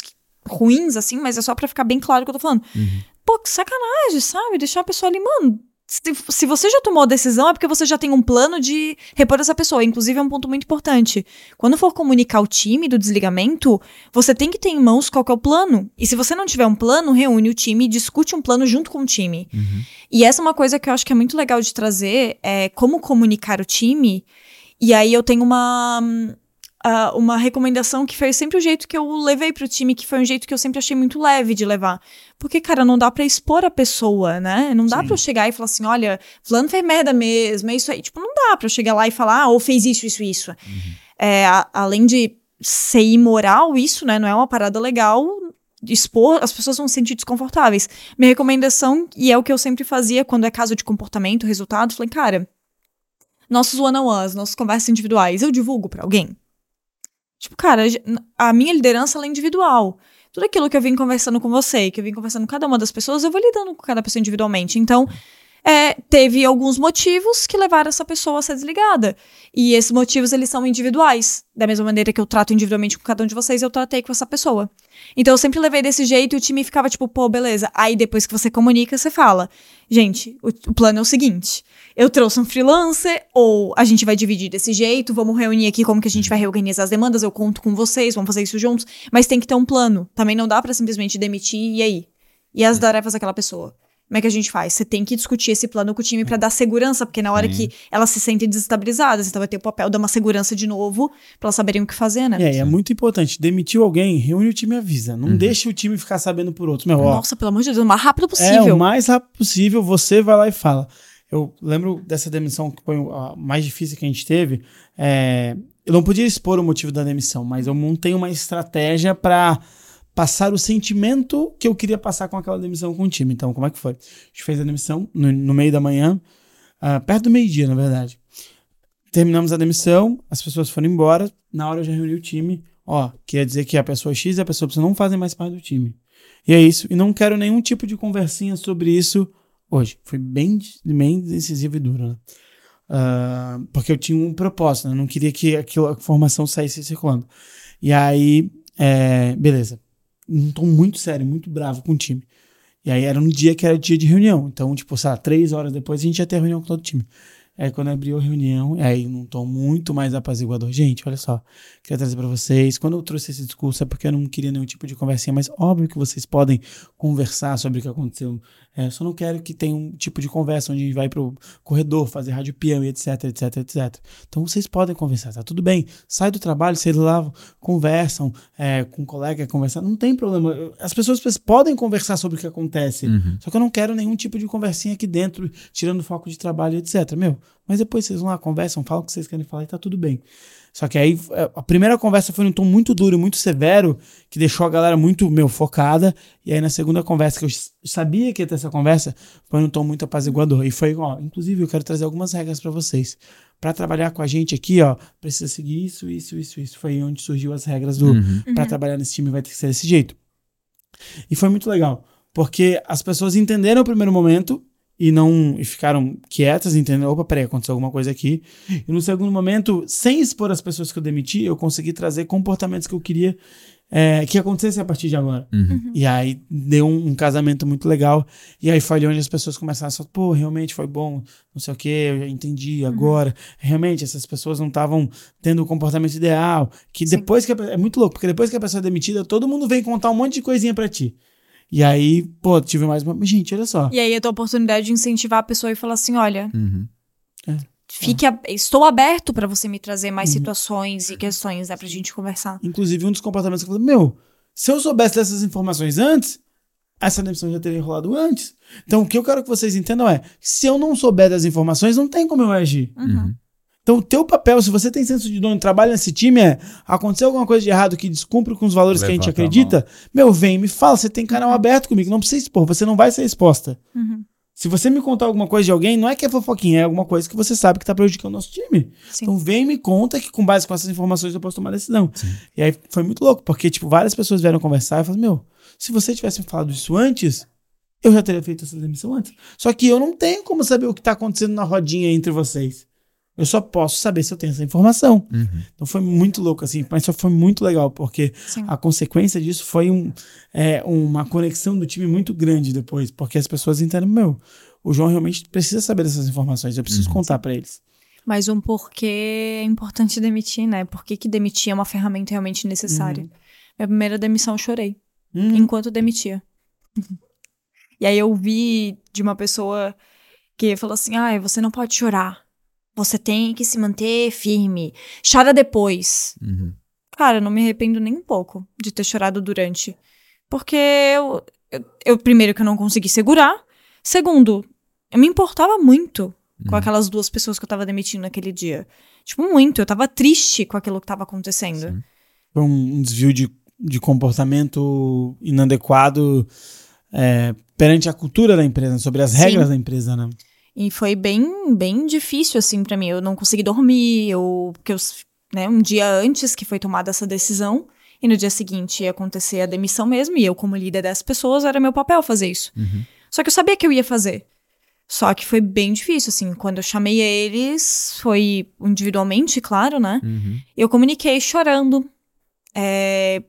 ruins, assim, mas é só pra ficar bem claro o que eu tô falando.
Uhum.
Pô, que sacanagem, sabe? Deixar a pessoa ali, mano. Se, se você já tomou a decisão, é porque você já tem um plano de repor essa pessoa. Inclusive, é um ponto muito importante. Quando for comunicar o time do desligamento, você tem que ter em mãos qual que é o plano. E se você não tiver um plano, reúne o time e discute um plano junto com o time.
Uhum.
E essa é uma coisa que eu acho que é muito legal de trazer, é como comunicar o time. E aí eu tenho uma, ah, uma recomendação que foi sempre o jeito que eu levei pro time, que foi um jeito que eu sempre achei muito leve de levar. Porque, cara, não dá pra expor a pessoa, né? Não dá pra eu chegar e falar assim, olha, fulano fez merda mesmo, é isso aí. Tipo, não dá pra eu chegar lá e falar, ah, ou fez isso, isso, isso. É, a- além de ser imoral isso, né? Não é uma parada legal expor, as pessoas vão se sentir desconfortáveis. Minha recomendação, e é o que eu sempre fazia quando é caso de comportamento, resultado, falei, cara, nossos one-on-ones, nossas conversas individuais, eu divulgo pra alguém? Tipo, cara, a minha liderança é individual. Tudo aquilo que eu vim conversando com você, que eu vim conversando com cada uma das pessoas, eu vou lidando com cada pessoa individualmente. Então, é, teve alguns motivos que levaram essa pessoa a ser desligada. E esses motivos, eles são individuais. Da mesma maneira que eu trato individualmente com cada um de vocês, eu tratei com essa pessoa. Então, eu sempre levei desse jeito e o time ficava tipo, pô, beleza. Aí, depois que você comunica, você fala, gente, o, o plano é o seguinte. Eu trouxe um freelancer, ou a gente vai dividir desse jeito, vamos reunir aqui como que a gente vai reorganizar as demandas, eu conto com vocês, vamos fazer isso juntos. Mas tem que ter um plano. Também não dá pra simplesmente demitir, e aí? E as tarefas daquela pessoa? Como é que a gente faz? Você tem que discutir esse plano com o time pra dar segurança, porque na hora
Sim.
que elas se sentem desestabilizadas, então vai ter o papel de uma segurança de novo, pra elas saberem o que fazer, né?
E aí, é muito importante. Demitiu alguém, reúne o time e avisa. Não deixa o time ficar sabendo por outros. Meu, ó,
Nossa, pelo amor de Deus, o mais rápido
É,
possível.
o mais rápido possível, você vai lá e fala. Eu lembro dessa demissão que foi a mais difícil que a gente teve. é, eu não podia expor o motivo da demissão, mas eu montei uma estratégia para passar o sentimento que eu queria passar com aquela demissão com o time. Então, como é que foi? A gente fez a demissão no, no meio da manhã, ah, perto do meio-dia, na verdade. Terminamos a demissão, as pessoas foram embora. Na hora eu já reuni o time. Ó, queria dizer que a pessoa X e a pessoa Y não fazem mais parte do time. E é isso. E não quero nenhum tipo de conversinha sobre isso hoje. Foi bem, bem decisivo e duro, né? Ah, porque eu tinha um propósito, né? Eu não queria que aquilo, a informação saísse circulando. E aí, é, beleza. Um tom muito sério, muito bravo com o time. E aí era um dia que era dia de reunião. Então, tipo, sei lá, três horas depois a gente ia ter reunião com todo o time. Aí quando abriu a reunião, aí num tom muito mais apaziguador. Gente, olha só, queria trazer pra vocês. Quando eu trouxe esse discurso é porque eu não queria nenhum tipo de conversinha, mas óbvio que vocês podem conversar sobre o que aconteceu. É, só não quero que tenha um tipo de conversa onde a gente vai pro corredor fazer rádio e etc, etc, etc. Então vocês podem conversar, tá tudo bem. Sai do trabalho, vocês lá conversam é, com um colega, conversar, não tem problema. As pessoas podem conversar sobre o que acontece.
Uhum.
Só que eu não quero nenhum tipo de conversinha aqui dentro, tirando foco de trabalho, etc. Meu, mas depois vocês vão lá, conversam, falam o que vocês querem falar e tá tudo bem. Só que aí é, a primeira conversa foi num tom muito duro, muito severo, que deixou a galera muito, meu, focada. E aí na segunda conversa, que eu sabia que ia ter essa conversa, foi num tom muito apaziguador. E foi, ó, inclusive eu quero trazer algumas regras pra vocês. Pra trabalhar com a gente aqui, ó, precisa seguir isso, isso, isso, isso. Foi aí onde surgiu as regras do,
Uhum.
Pra trabalhar nesse time vai ter que ser desse jeito. E foi muito legal, porque as pessoas entenderam o primeiro momento e não e ficaram quietas, entenderam, opa, peraí, aconteceu alguma coisa aqui. E no segundo momento, sem expor as pessoas que eu demiti, eu consegui trazer comportamentos que eu queria é, que acontecesse a partir de agora. E aí deu um, um casamento muito legal. E aí foi ali onde as pessoas começaram a falar, pô, realmente foi bom, não sei o que, eu já entendi agora. Realmente, essas pessoas não estavam tendo o comportamento ideal. Que
Sim.
depois que a, é muito louco, porque depois que a pessoa é demitida, todo mundo vem contar um monte de coisinha pra ti. E aí, pô, tive mais uma. Gente, olha só.
E aí a tua oportunidade de incentivar a pessoa e falar assim: olha,
Uhum.
fique ab- estou aberto pra você me trazer mais situações e questões, né, pra gente conversar.
Inclusive, um dos comportamentos que eu falei, meu, se eu soubesse dessas informações antes, essa demissão já teria enrolado antes. Então, o que eu quero que vocês entendam é, se eu não souber das informações, não tem como eu agir.
Uhum.
Então, o teu papel, se você tem senso de dono e trabalha nesse time, é aconteceu alguma coisa de errado que descumpre com os valores que a gente
Levanta a
acredita, meu, vem e me fala, você tem canal aberto comigo, não precisa expor, você não vai ser exposta.
Uhum.
Se você me contar alguma coisa de alguém, não é que é fofoquinha, é alguma coisa que você sabe que tá prejudicando o nosso time.
Sim.
Então vem e me conta que com base com essas informações eu posso tomar decisão. E aí foi muito louco, porque tipo, várias pessoas vieram conversar e falaram, meu, se você tivesse me falado isso antes, eu já teria feito essa demissão antes. Só que eu não tenho como saber o que tá acontecendo na rodinha entre vocês. Eu só posso saber se eu tenho essa informação.
Uhum.
Então foi muito louco, assim, mas só foi muito legal, porque
Sim.
a consequência disso foi um, é, uma conexão do time muito grande depois, porque as pessoas entendem, meu, o João realmente precisa saber dessas informações, eu preciso contar pra eles.
Mais um porquê é importante demitir, né? Por que, que demitir é uma ferramenta realmente necessária? Minha primeira demissão eu chorei.
Hum,
enquanto demitia. [LAUGHS] e aí eu vi de uma pessoa que falou assim: ah, você não pode chorar. Você tem que se manter firme. Chora depois.
Uhum.
Cara, eu não me arrependo nem um pouco de ter chorado durante. Porque eu, eu, eu, primeiro, que eu não consegui segurar. Segundo, eu me importava muito com aquelas duas pessoas que eu tava demitindo naquele dia. Tipo, muito. Eu tava triste com aquilo que tava acontecendo.
Sim.
Foi um, um desvio de, de comportamento inadequado é, perante a cultura da empresa, sobre as
Sim.
regras da empresa, né?
E foi bem, bem difícil, assim, pra mim. Eu não consegui dormir, eu, porque eu, né, um dia antes que foi tomada essa decisão, e no dia seguinte ia acontecer a demissão mesmo, e eu, como líder dessas pessoas, era meu papel fazer isso.
Uhum.
Só que eu sabia que eu ia fazer. Só que foi bem difícil, assim. Quando eu chamei eles, foi individualmente, claro, né?
Uhum.
Eu comuniquei chorando. É,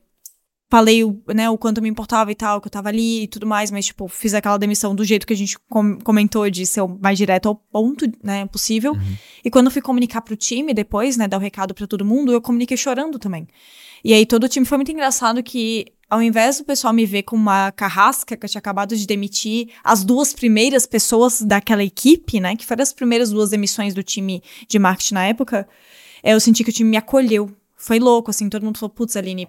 falei o, né, o quanto me importava e tal, que eu tava ali e tudo mais, mas, tipo, fiz aquela demissão do jeito que a gente com- comentou, de ser o mais direto ao ponto, né, possível. E quando eu fui comunicar pro time depois, né, dar o recado pra todo mundo, eu comuniquei chorando também. E aí todo o time foi muito engraçado que, ao invés do pessoal me ver como uma carrasca que eu tinha acabado de demitir as duas primeiras pessoas daquela equipe, né, que foram as primeiras duas demissões do time de marketing na época, é, eu senti que o time me acolheu. Foi louco, assim, todo mundo falou, putz, Aline,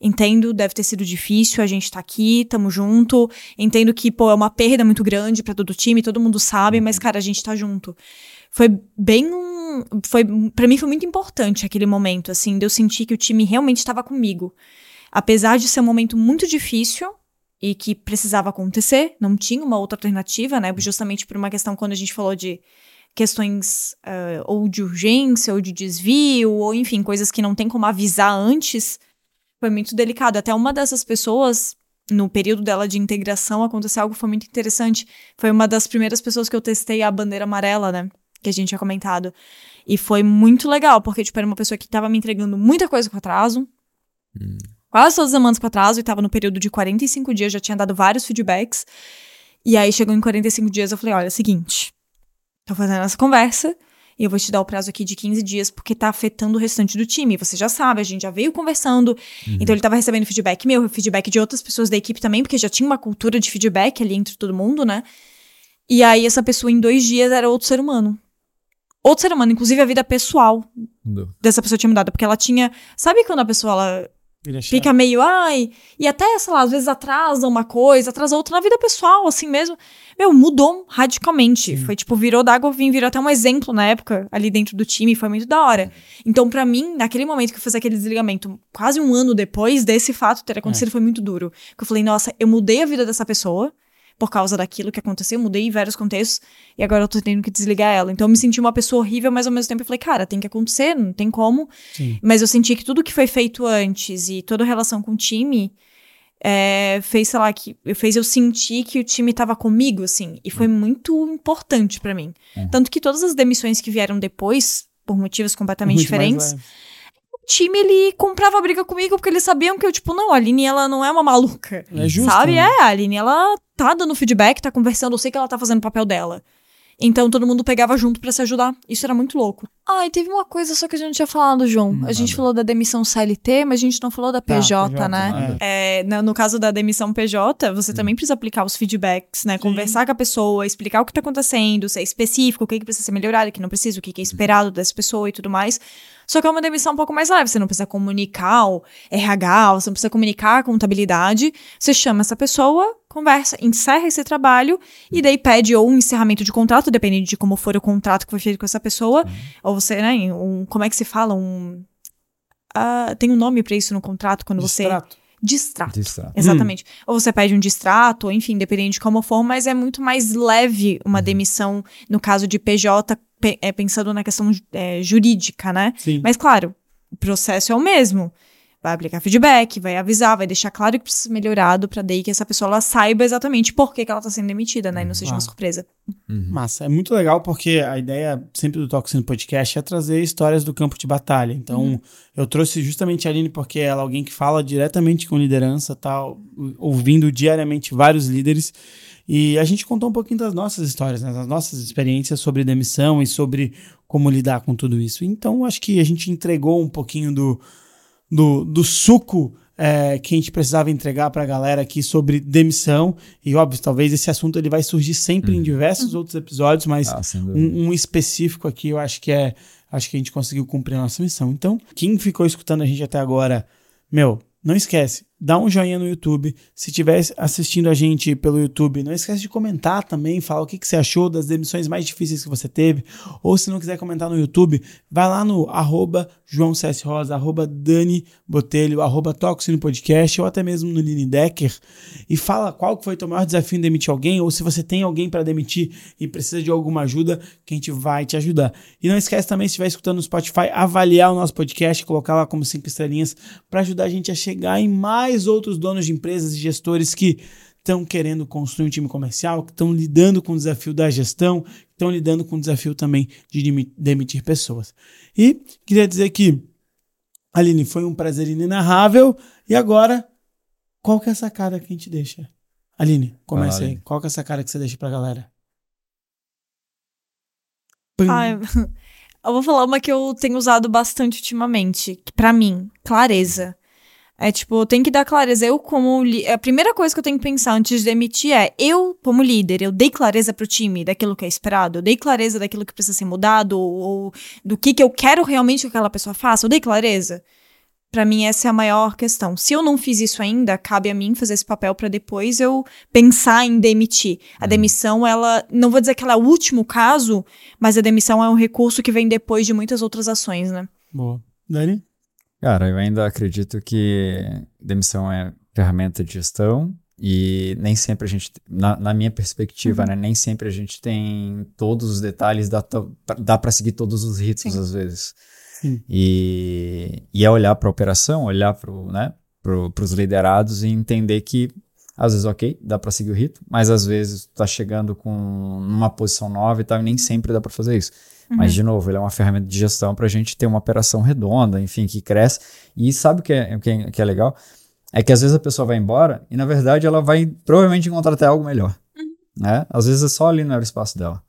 entendo, deve ter sido difícil, a gente tá aqui, tamo junto, entendo que, pô, é uma perda muito grande pra todo o time, todo mundo sabe, mas, cara, a gente tá junto. Foi bem um, foi, pra mim foi muito importante aquele momento, assim, de eu sentir que o time realmente estava comigo. Apesar de ser um momento muito difícil e que precisava acontecer, não tinha uma outra alternativa, né, justamente por uma questão quando a gente falou de questões ah, ou de urgência, ou de desvio, ou enfim, coisas que não tem como avisar antes, foi muito delicado. Até uma dessas pessoas, no período dela de integração, aconteceu algo que foi muito interessante. Foi uma das primeiras pessoas que eu testei a bandeira amarela, né? Que a gente tinha comentado. E foi muito legal, porque, tipo, era uma pessoa que tava me entregando muita coisa com atraso. Quase todas as semanas com atraso, e tava no período de 45 dias, já tinha dado vários feedbacks. E aí chegou em 45 dias, eu falei: olha, é o seguinte, tô fazendo essa conversa. E eu vou te dar o prazo aqui de 15 dias, porque tá afetando o restante do time. Você já sabe, a gente já veio conversando. Então ele tava recebendo feedback meu, feedback de outras pessoas da equipe também, porque já tinha uma cultura de feedback ali entre todo mundo, né? E aí essa pessoa em dois dias era outro ser humano. Outro ser humano, inclusive a vida pessoal
Do-
dessa pessoa tinha mudado, porque ela tinha. Sabe quando a pessoa ela. Fica meio, ai, e até, sei lá, às vezes atrasa uma coisa, atrasa outra na vida pessoal, assim mesmo. Meu, mudou radicalmente. Foi tipo, virou d'água vinho, virou até um exemplo na época ali dentro do time, foi muito da hora. Então, pra mim, naquele momento que eu fiz aquele desligamento, quase um ano depois desse fato ter acontecido, foi muito duro. Porque eu falei, nossa, eu mudei a vida dessa pessoa por causa daquilo que aconteceu, mudei em vários contextos, e agora eu tô tendo que desligar ela. Então eu me senti uma pessoa horrível, mas ao mesmo tempo eu falei, cara, tem que acontecer, não tem como.
Sim.
Mas eu senti que tudo que foi feito antes e toda a relação com o time é, fez, sei lá, que fez eu sentir que o time tava comigo, assim. E foi muito importante pra mim. Tanto que todas as demissões que vieram depois, por motivos completamente
Muito
diferentes. Time, ele comprava briga comigo porque eles sabiam que eu, tipo, não, a Aline, ela não é uma maluca.
É justo.
Sabe?
né?
É, a Aline, ela tá dando feedback, tá conversando, eu sei que ela tá fazendo o papel dela. Então todo mundo pegava junto pra se ajudar. Isso era muito louco. Ah, e teve uma coisa só que a gente não tinha falado, João.
Hum,
a gente falou da demissão CLT, mas a gente não falou da PJ,
PJ,
né? É, no, no caso da demissão PJ, você também precisa aplicar os feedbacks, né? Conversar com a pessoa, explicar o que tá acontecendo, ser específico, o que, que precisa ser melhorado, o que não precisa, o que, que é esperado dessa pessoa e tudo mais. Só que é uma demissão um pouco mais leve. Você não precisa comunicar o RH, você não precisa comunicar a contabilidade. Você chama essa pessoa, conversa, encerra esse trabalho e daí pede ou um encerramento de contrato, dependendo de como for o contrato que foi feito com essa pessoa. Ou você, né, um, como é que se fala? Um. ah, tem um nome pra isso no contrato quando você.
Distrato.
Distrato.
Distrato.
Exatamente. Ou você pede um distrato, enfim, dependendo de como for, mas é muito mais leve uma demissão, no caso de PJ, pe- é, pensando na questão é, jurídica, né?
Sim.
Mas claro, o processo é o mesmo. Vai aplicar feedback, vai avisar, vai deixar claro que precisa ser melhorado pra daí que essa pessoa ela saiba exatamente por que, que ela tá sendo demitida, né? E não seja uma
Ah.
surpresa.
Massa. É muito legal porque a ideia sempre do Toxino Podcast é trazer histórias do campo de batalha. Então, eu trouxe justamente a Aline porque ela é alguém que fala diretamente com liderança, tá ouvindo diariamente vários líderes. E a gente contou um pouquinho das nossas histórias, né, das nossas experiências sobre demissão e sobre como lidar com tudo isso. Então, acho que a gente entregou um pouquinho do, do, do suco é, que a gente precisava entregar para a galera aqui sobre demissão. E, óbvio, talvez esse assunto ele vai surgir sempre em diversos outros episódios, mas
Ah,
um, um específico aqui eu acho que é. Acho que a gente conseguiu cumprir a nossa missão. Então, quem ficou escutando a gente até agora, meu, não esquece, dá um joinha no YouTube. Se estiver assistindo a gente pelo YouTube, não esquece de comentar também, fala o que, que você achou das demissões mais difíceis que você teve. Ou se não quiser comentar no YouTube, vai lá no arroba João CS Rosa, arroba Dani Botelho, arroba Podcast, ou até mesmo no Lini Decker, e fala qual foi o teu maior desafio em demitir alguém, ou se você tem alguém para demitir e precisa de alguma ajuda, que a gente vai te ajudar. E não esquece também, se estiver escutando no Spotify, avaliar o nosso podcast, colocar lá como cinco estrelinhas, para ajudar a gente a chegar em mais outros donos de empresas e gestores que estão querendo construir um time comercial, que estão lidando com o desafio da gestão, que estão lidando com o desafio também de demi- demitir pessoas. E queria dizer que, Aline, foi um prazer inenarrável. E agora, qual que é a sacada que a gente deixa? Aline,
lá,
aí.
Aline.
Qual que é a sacada que você deixa pra galera?
Ai, [LAUGHS] eu vou falar uma que eu tenho usado bastante ultimamente, que pra mim, clareza. É tipo, tem que dar clareza. Eu, como. li- A primeira coisa que eu tenho que pensar antes de demitir é: eu, como líder, eu dei clareza pro time daquilo que é esperado? Eu dei clareza daquilo que precisa ser mudado? Ou, ou do que, que eu quero realmente que aquela pessoa faça? Eu dei clareza? Pra mim, essa é a maior questão. Se eu não fiz isso ainda, cabe a mim fazer esse papel pra depois eu pensar em demitir. A demissão, ela. Não vou dizer que ela é o último caso, mas a demissão é um recurso que vem depois de muitas outras ações, né?
Boa. Dani?
Cara, eu ainda acredito que demissão é ferramenta de gestão e nem sempre a gente, na, na minha perspectiva, né, nem sempre a gente tem todos os detalhes, dá, dá para seguir todos os ritos
Sim.
às vezes.
Sim.
E, e é olhar para a operação, olhar para né, os liderados e entender que às vezes, ok, dá para seguir o rito, mas às vezes tá chegando com uma posição nova e tal, e nem sempre dá para fazer isso. Mas, de novo, ele é uma ferramenta de gestão para a gente ter uma operação redonda, enfim, que cresce. E sabe o que é, o que é, que é legal? É que às vezes a pessoa vai embora e, na verdade, ela vai provavelmente encontrar até algo melhor. Né? Às vezes é só ali no era o espaço dela.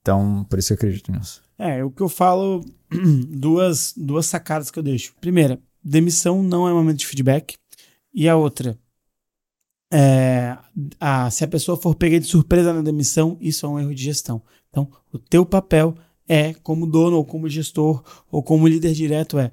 Então, por isso eu acredito nisso.
É, o que eu falo, [CLEARS THROAT] duas, duas sacadas que eu deixo. Primeira, demissão não é momento de feedback. E a outra, é, a, se a pessoa for pega de surpresa na demissão, isso é um erro de gestão. Então, o teu papel é, como dono, ou como gestor, ou como líder direto, é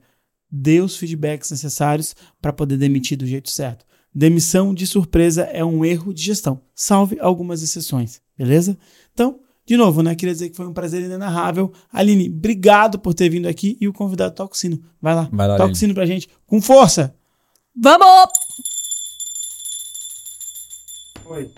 dê os feedbacks necessários para poder demitir do jeito certo. Demissão de surpresa é um erro de gestão. Salve algumas exceções, beleza? Então, de novo, né? Queria dizer que foi um prazer inenarrável. Aline, obrigado por ter vindo aqui e o convidado toca o sino. Vai lá,
Vai lá,
toca o
Aline.
sino pra gente com força.
Vamos!
Oi.